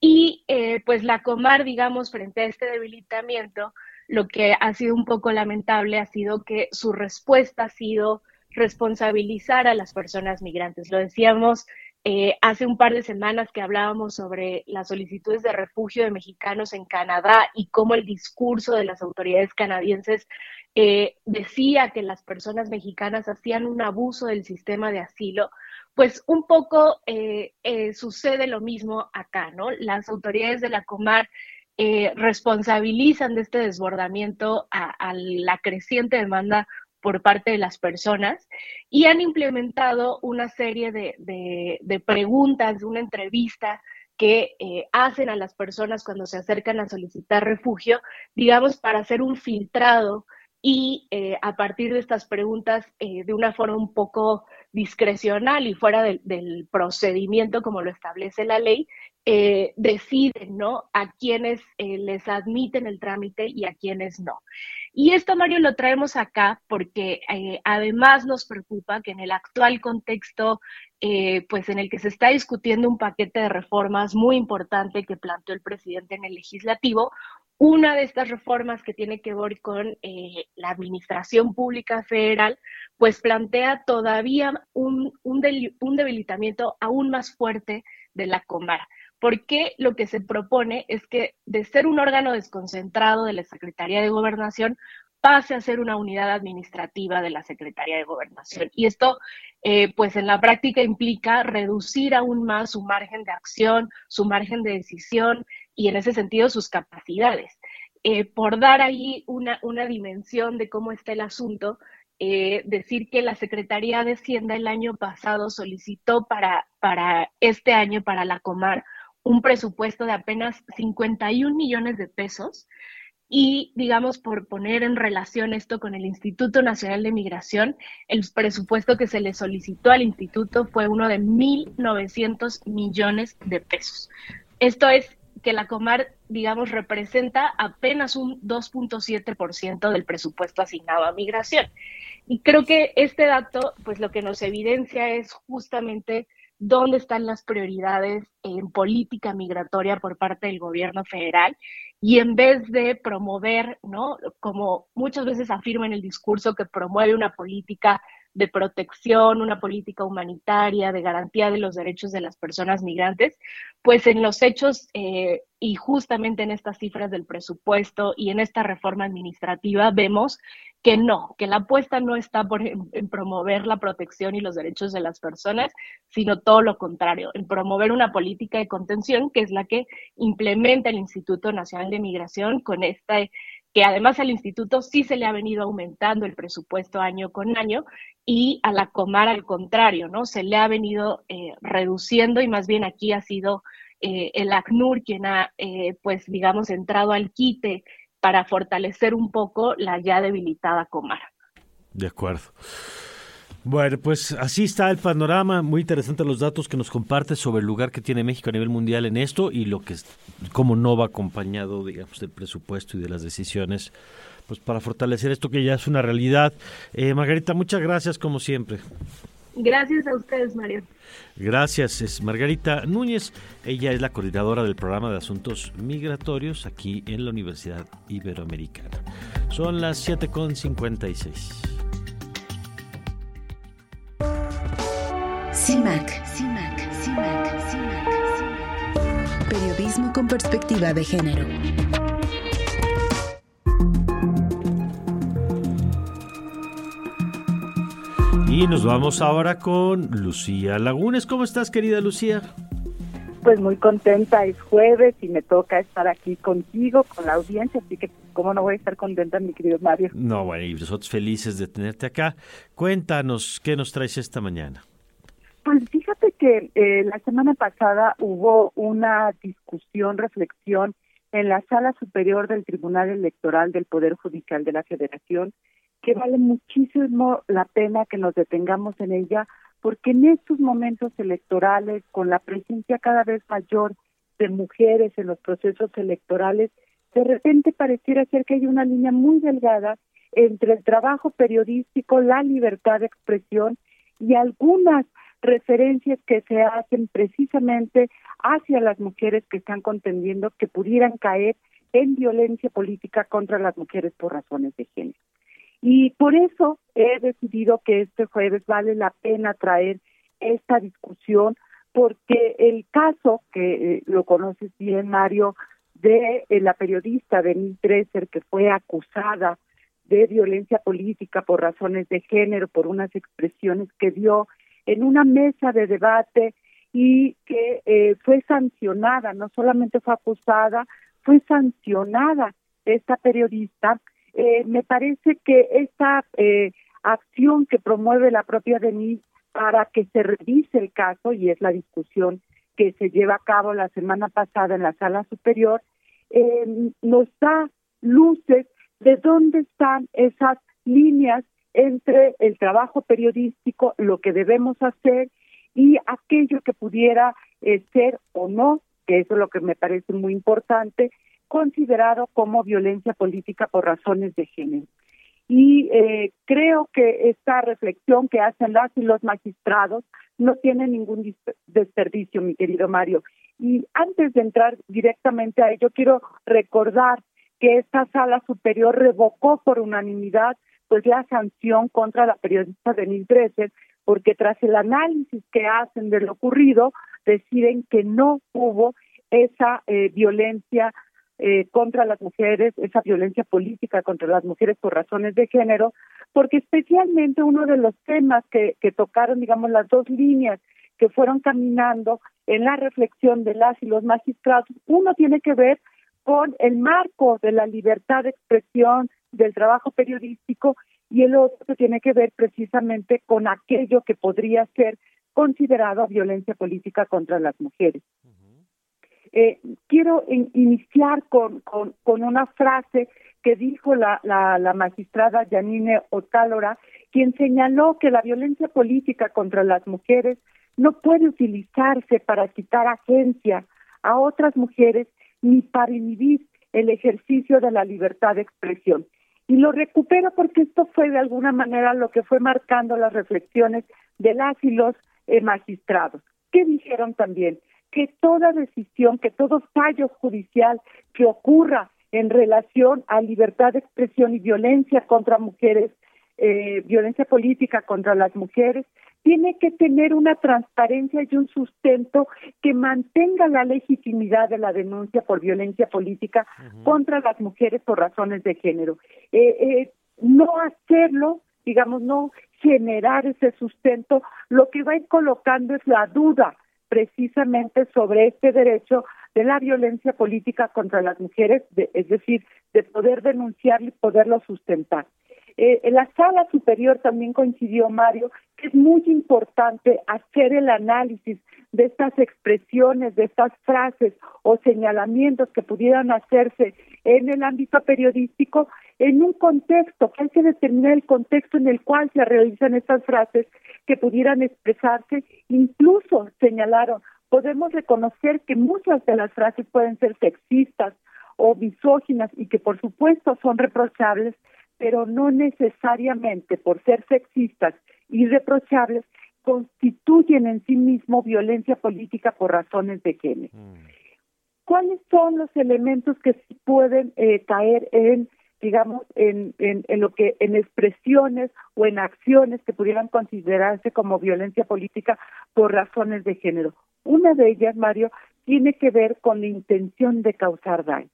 Y eh, pues la Comar, digamos, frente a este debilitamiento, lo que ha sido un poco lamentable ha sido que su respuesta ha sido responsabilizar a las personas migrantes. Lo decíamos eh, hace un par de semanas que hablábamos sobre las solicitudes de refugio de mexicanos en Canadá y cómo el discurso de las autoridades canadienses eh, decía que las personas mexicanas hacían un abuso del sistema de asilo, pues un poco eh, sucede lo mismo acá, ¿no? Las autoridades de la Comar responsabilizan de este desbordamiento a la creciente demanda por parte de las personas y han implementado una serie de, de, preguntas, una entrevista que eh, hacen a las personas cuando se acercan a solicitar refugio, digamos, para hacer un filtrado y eh, a partir de estas preguntas, eh, de una forma un poco discrecional y fuera del procedimiento como lo establece la ley, deciden, ¿no? A quienes les admiten el trámite y a quienes no. Y esto, Mario, lo traemos acá porque eh, además nos preocupa que en el actual contexto, eh, pues en el que se está discutiendo un paquete de reformas muy importante que planteó el presidente en el legislativo, una de estas reformas que tiene que ver con eh, la administración pública federal, pues plantea todavía un, un, un debilitamiento aún más fuerte de la Comar porque lo que se propone es que de ser un órgano desconcentrado de la Secretaría de Gobernación pase a ser una unidad administrativa de la Secretaría de Gobernación. Y esto, eh, pues en la práctica implica reducir aún más su margen de acción, su margen de decisión y en ese sentido sus capacidades. Eh, por dar ahí una, una, dimensión de cómo está el asunto, eh, decir que la Secretaría de Hacienda el año pasado solicitó para, para este año, para la Comar, un presupuesto de apenas 51 millones de pesos. Y, digamos, por poner en relación esto con el Instituto Nacional de Migración, el presupuesto que se le solicitó al instituto fue uno de 1.900 millones de pesos. Esto es que la Comar, digamos, representa apenas un 2.7% del presupuesto asignado a migración. Y creo que este dato, pues lo que nos evidencia es justamente dónde están las prioridades en política migratoria por parte del gobierno federal y en vez de promover, ¿no? Como muchas veces afirma en el discurso que promueve una política de protección, una política humanitaria, de garantía de los derechos de las personas migrantes, pues en los hechos eh, y justamente en estas cifras del presupuesto y en esta reforma administrativa vemos que no, que la apuesta no está por, en, promover la protección y los derechos de las personas, sino todo lo contrario, en promover una política de contención que es la que implementa el Instituto Nacional de Migración con esta que además al instituto sí se le ha venido aumentando el presupuesto año con año y a la Comar al contrario, ¿no? Se le ha venido eh, reduciendo y más bien aquí ha sido eh, el ACNUR quien ha, eh, pues digamos, entrado al quite para fortalecer un poco la ya debilitada Comar. De acuerdo. Bueno, pues así está el panorama, muy interesante los datos que nos comparte sobre el lugar que tiene México a nivel mundial en esto y lo que cómo no va acompañado, digamos, del presupuesto y de las decisiones, pues para fortalecer esto que ya es una realidad. Eh, Margarita, muchas gracias como siempre. Gracias a ustedes, Mario. Gracias, es Margarita Núñez. Ella es la coordinadora del programa de asuntos migratorios aquí en la Universidad Iberoamericana. Son las 7.56. CIMAC. CIMAC. CIMAC. CIMAC. Periodismo con perspectiva de género. Y nos vamos ahora con Lucía Lagunes. ¿Cómo estás, querida Lucía? Pues muy contenta, es jueves y me toca estar aquí contigo, con la audiencia, así que cómo no voy a estar contenta, mi querido Mario. No, bueno, y nosotros felices de tenerte acá. Cuéntanos, ¿qué nos traes esta mañana? Pues fíjate que eh, la semana pasada hubo una discusión, reflexión en la sala superior del Tribunal Electoral del Poder Judicial de la Federación que vale muchísimo la pena que nos detengamos en ella, porque en estos momentos electorales, con la presencia cada vez mayor de mujeres en los procesos electorales, de repente pareciera ser que hay una línea muy delgada entre el trabajo periodístico, la libertad de expresión y algunas referencias que se hacen precisamente hacia las mujeres que están contendiendo que pudieran caer en violencia política contra las mujeres por razones de género. Y por eso he decidido que este jueves vale la pena traer esta discusión, porque el caso, que eh, lo conoces bien, Mario, de eh, la periodista Denise Dresser, que fue acusada de violencia política por razones de género, por unas expresiones que dio en una mesa de debate y que eh, fue sancionada, no solamente fue acusada, fue sancionada esta periodista eh, me parece que esta eh, acción que promueve la propia Denise para que se revise el caso, y es la discusión que se lleva a cabo la semana pasada en la sala superior, eh, nos da luces de dónde están esas líneas entre el trabajo periodístico, lo que debemos hacer y aquello que pudiera ser o no, que eso es lo que me parece muy importante, considerado como violencia política por razones de género. Y eh, creo que esta reflexión que hacen las y los magistrados no tiene ningún desperdicio, mi querido Mario. Y antes de entrar directamente a ello, quiero recordar que esta sala superior revocó por unanimidad pues la sanción contra la periodista Denise Dresser, porque tras el análisis que hacen de lo ocurrido, deciden que no hubo esa eh, violencia eh, contra las mujeres, esa violencia política contra las mujeres por razones de género, porque especialmente uno de los temas que, que tocaron, digamos, las dos líneas que fueron caminando en la reflexión de las y los magistrados, uno tiene que ver con el marco de la libertad de expresión, del trabajo periodístico, y el otro tiene que ver precisamente con aquello que podría ser considerado violencia política contra las mujeres. Eh, quiero iniciar con, con, con, una frase que dijo la, la, la magistrada Janine Otálora, quien señaló que la violencia política contra las mujeres no puede utilizarse para quitar agencia a otras mujeres ni para inhibir el ejercicio de la libertad de expresión. Y lo recupero porque esto fue de alguna manera lo que fue marcando las reflexiones de las y los eh, magistrados. ¿Qué dijeron también? Que toda decisión, que todo fallo judicial que ocurra en relación a libertad de expresión y violencia contra mujeres, eh, violencia política contra las mujeres, tiene que tener una transparencia y un sustento que mantenga la legitimidad de la denuncia por violencia política contra las mujeres por razones de género. Eh, eh, no hacerlo, digamos, no generar ese sustento, lo que va a ir colocando es la duda precisamente sobre este derecho de la violencia política contra las mujeres, es decir, de poder denunciar y poderlo sustentar. Eh, en la sala superior también coincidió Mario que es muy importante hacer el análisis de estas expresiones, de estas frases o señalamientos que pudieran hacerse en el ámbito periodístico en un contexto, hay que determinar el contexto en el cual se realizan estas frases que pudieran expresarse, incluso señalaron, podemos reconocer que muchas de las frases pueden ser sexistas o misóginas y que por supuesto son reprochables, pero no necesariamente por ser sexistas y reprochables constituyen en sí mismo violencia política por razones de género. ¿Cuáles son los elementos que pueden eh, caer en, digamos, en, en, en, lo que, en expresiones o en acciones que pudieran considerarse como violencia política por razones de género? Una de ellas, Mario, tiene que ver con la intención de causar daño.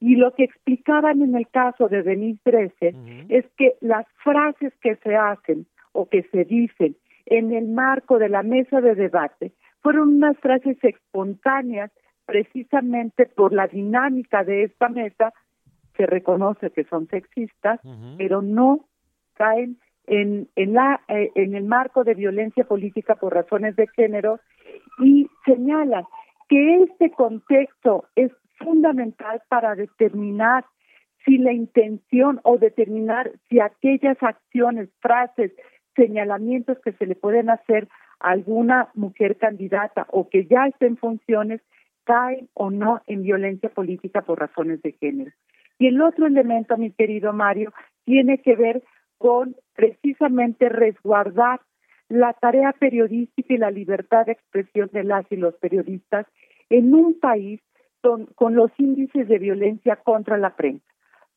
Y lo que explicaban en el caso de Denise Dresser es que las frases que se hacen o que se dicen en el marco de la mesa de debate fueron unas frases espontáneas precisamente por la dinámica de esta mesa, se reconoce que son sexistas, pero no caen en, en, la, eh, en el marco de violencia política por razones de género y señalan que este contexto es fundamental para determinar si la intención o determinar si aquellas acciones, frases, señalamientos que se le pueden hacer a alguna mujer candidata o que ya está en funciones caen o no en violencia política por razones de género. Y el otro elemento, mi querido Mario, tiene que ver con precisamente resguardar la tarea periodística y la libertad de expresión de las y los periodistas en un país con, los índices de violencia contra la prensa.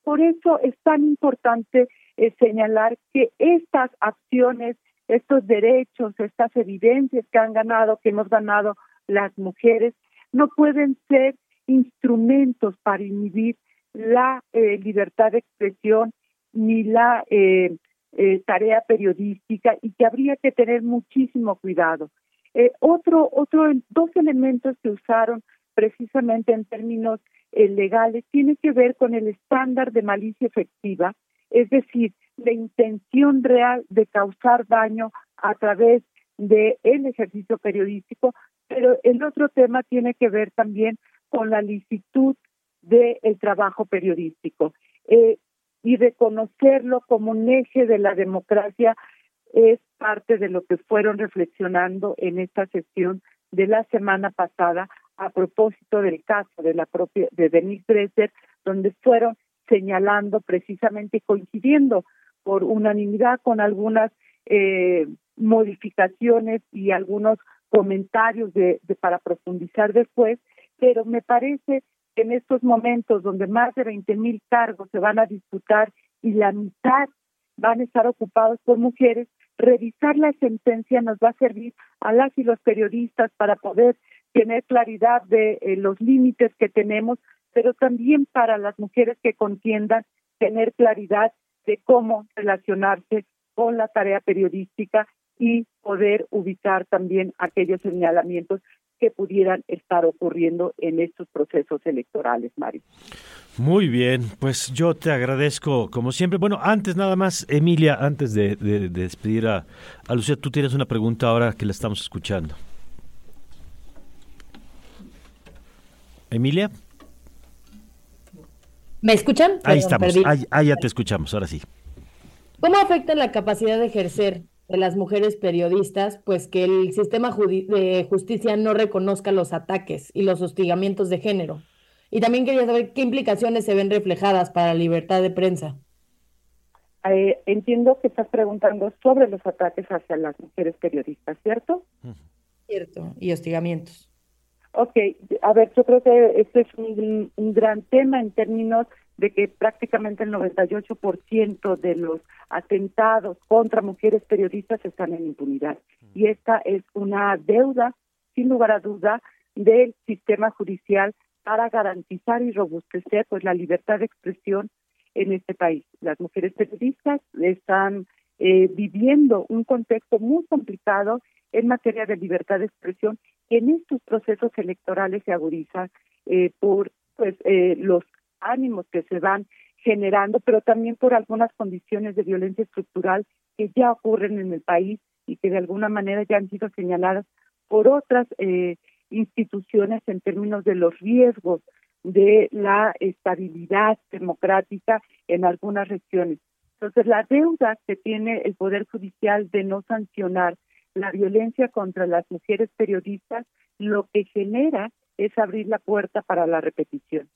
Por eso es tan importante eh, señalar que estas acciones, estos derechos, estas evidencias que han ganado, que hemos ganado las mujeres, no pueden ser instrumentos para inhibir la eh, libertad de expresión ni la eh, tarea periodística y que habría que tener muchísimo cuidado. otro, otro, dos elementos que usaron precisamente en términos eh, legales tiene que ver con el estándar de malicia efectiva, es decir, la intención real de causar daño a través del el ejercicio periodístico, pero el otro tema tiene que ver también con la licitud del trabajo periodístico. Eh, y reconocerlo como un eje de la democracia es parte de lo que fueron reflexionando en esta sesión de la semana pasada a propósito del caso de la propia de Denise Dresser, donde fueron señalando precisamente coincidiendo por unanimidad con algunas eh, modificaciones y algunos comentarios de, para profundizar después, pero me parece en estos momentos donde más de 20 mil cargos se van a disputar y la mitad van a estar ocupados por mujeres, revisar la sentencia nos va a servir a las y los periodistas para poder tener claridad de eh, los límites que tenemos, pero también para las mujeres que contiendan tener claridad de cómo relacionarse con la tarea periodística y poder ubicar también aquellos señalamientos que pudieran estar ocurriendo en estos procesos electorales, Mario. Muy bien, pues yo te agradezco como siempre. Bueno, antes nada más, Emilia, antes de, despedir a, a Lucía, tú tienes una pregunta ahora que la estamos escuchando. Emilia. ¿Me escuchan? Ahí estamos, ahí, ya te escuchamos, ahora sí. ¿Cómo afecta la capacidad de ejercer de las mujeres periodistas, pues que el sistema de justicia no reconozca los ataques y los hostigamientos de género? Y también quería saber qué implicaciones se ven reflejadas para la libertad de prensa. Eh, entiendo que estás preguntando sobre los ataques hacia las mujeres periodistas, ¿cierto? Cierto, y hostigamientos. Ok, a ver, yo creo que este es un, gran tema en términos de que prácticamente el 98% de los atentados contra mujeres periodistas están en impunidad. Y esta es una deuda, sin lugar a duda, del sistema judicial para garantizar y robustecer pues la libertad de expresión en este país. Las mujeres periodistas están eh, viviendo un contexto muy complicado en materia de libertad de expresión en estos procesos electorales se agudiza eh, por pues eh, los ánimos que se van generando, pero también por algunas condiciones de violencia estructural que ya ocurren en el país y que de alguna manera ya han sido señaladas por otras eh, instituciones en términos de los riesgos de la estabilidad democrática en algunas regiones. Entonces, la deuda que tiene el Poder Judicial de no sancionar la violencia contra las mujeres periodistas lo que genera es abrir la puerta para la repetición.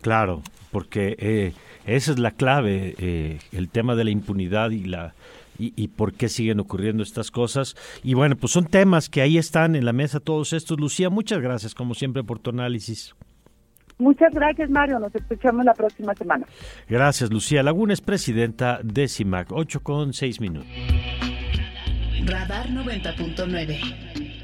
Claro, porque eh, esa es la clave, eh, el tema de la impunidad y la y, y por qué siguen ocurriendo estas cosas. Y bueno, pues son temas que ahí están en la mesa todos estos. Lucía, muchas gracias como siempre por tu análisis. Muchas gracias, Mario. Nos escuchamos la próxima semana. Gracias, Lucía Laguna es presidenta de CIMAC. 8 con 6 minutos. Radar 90.9.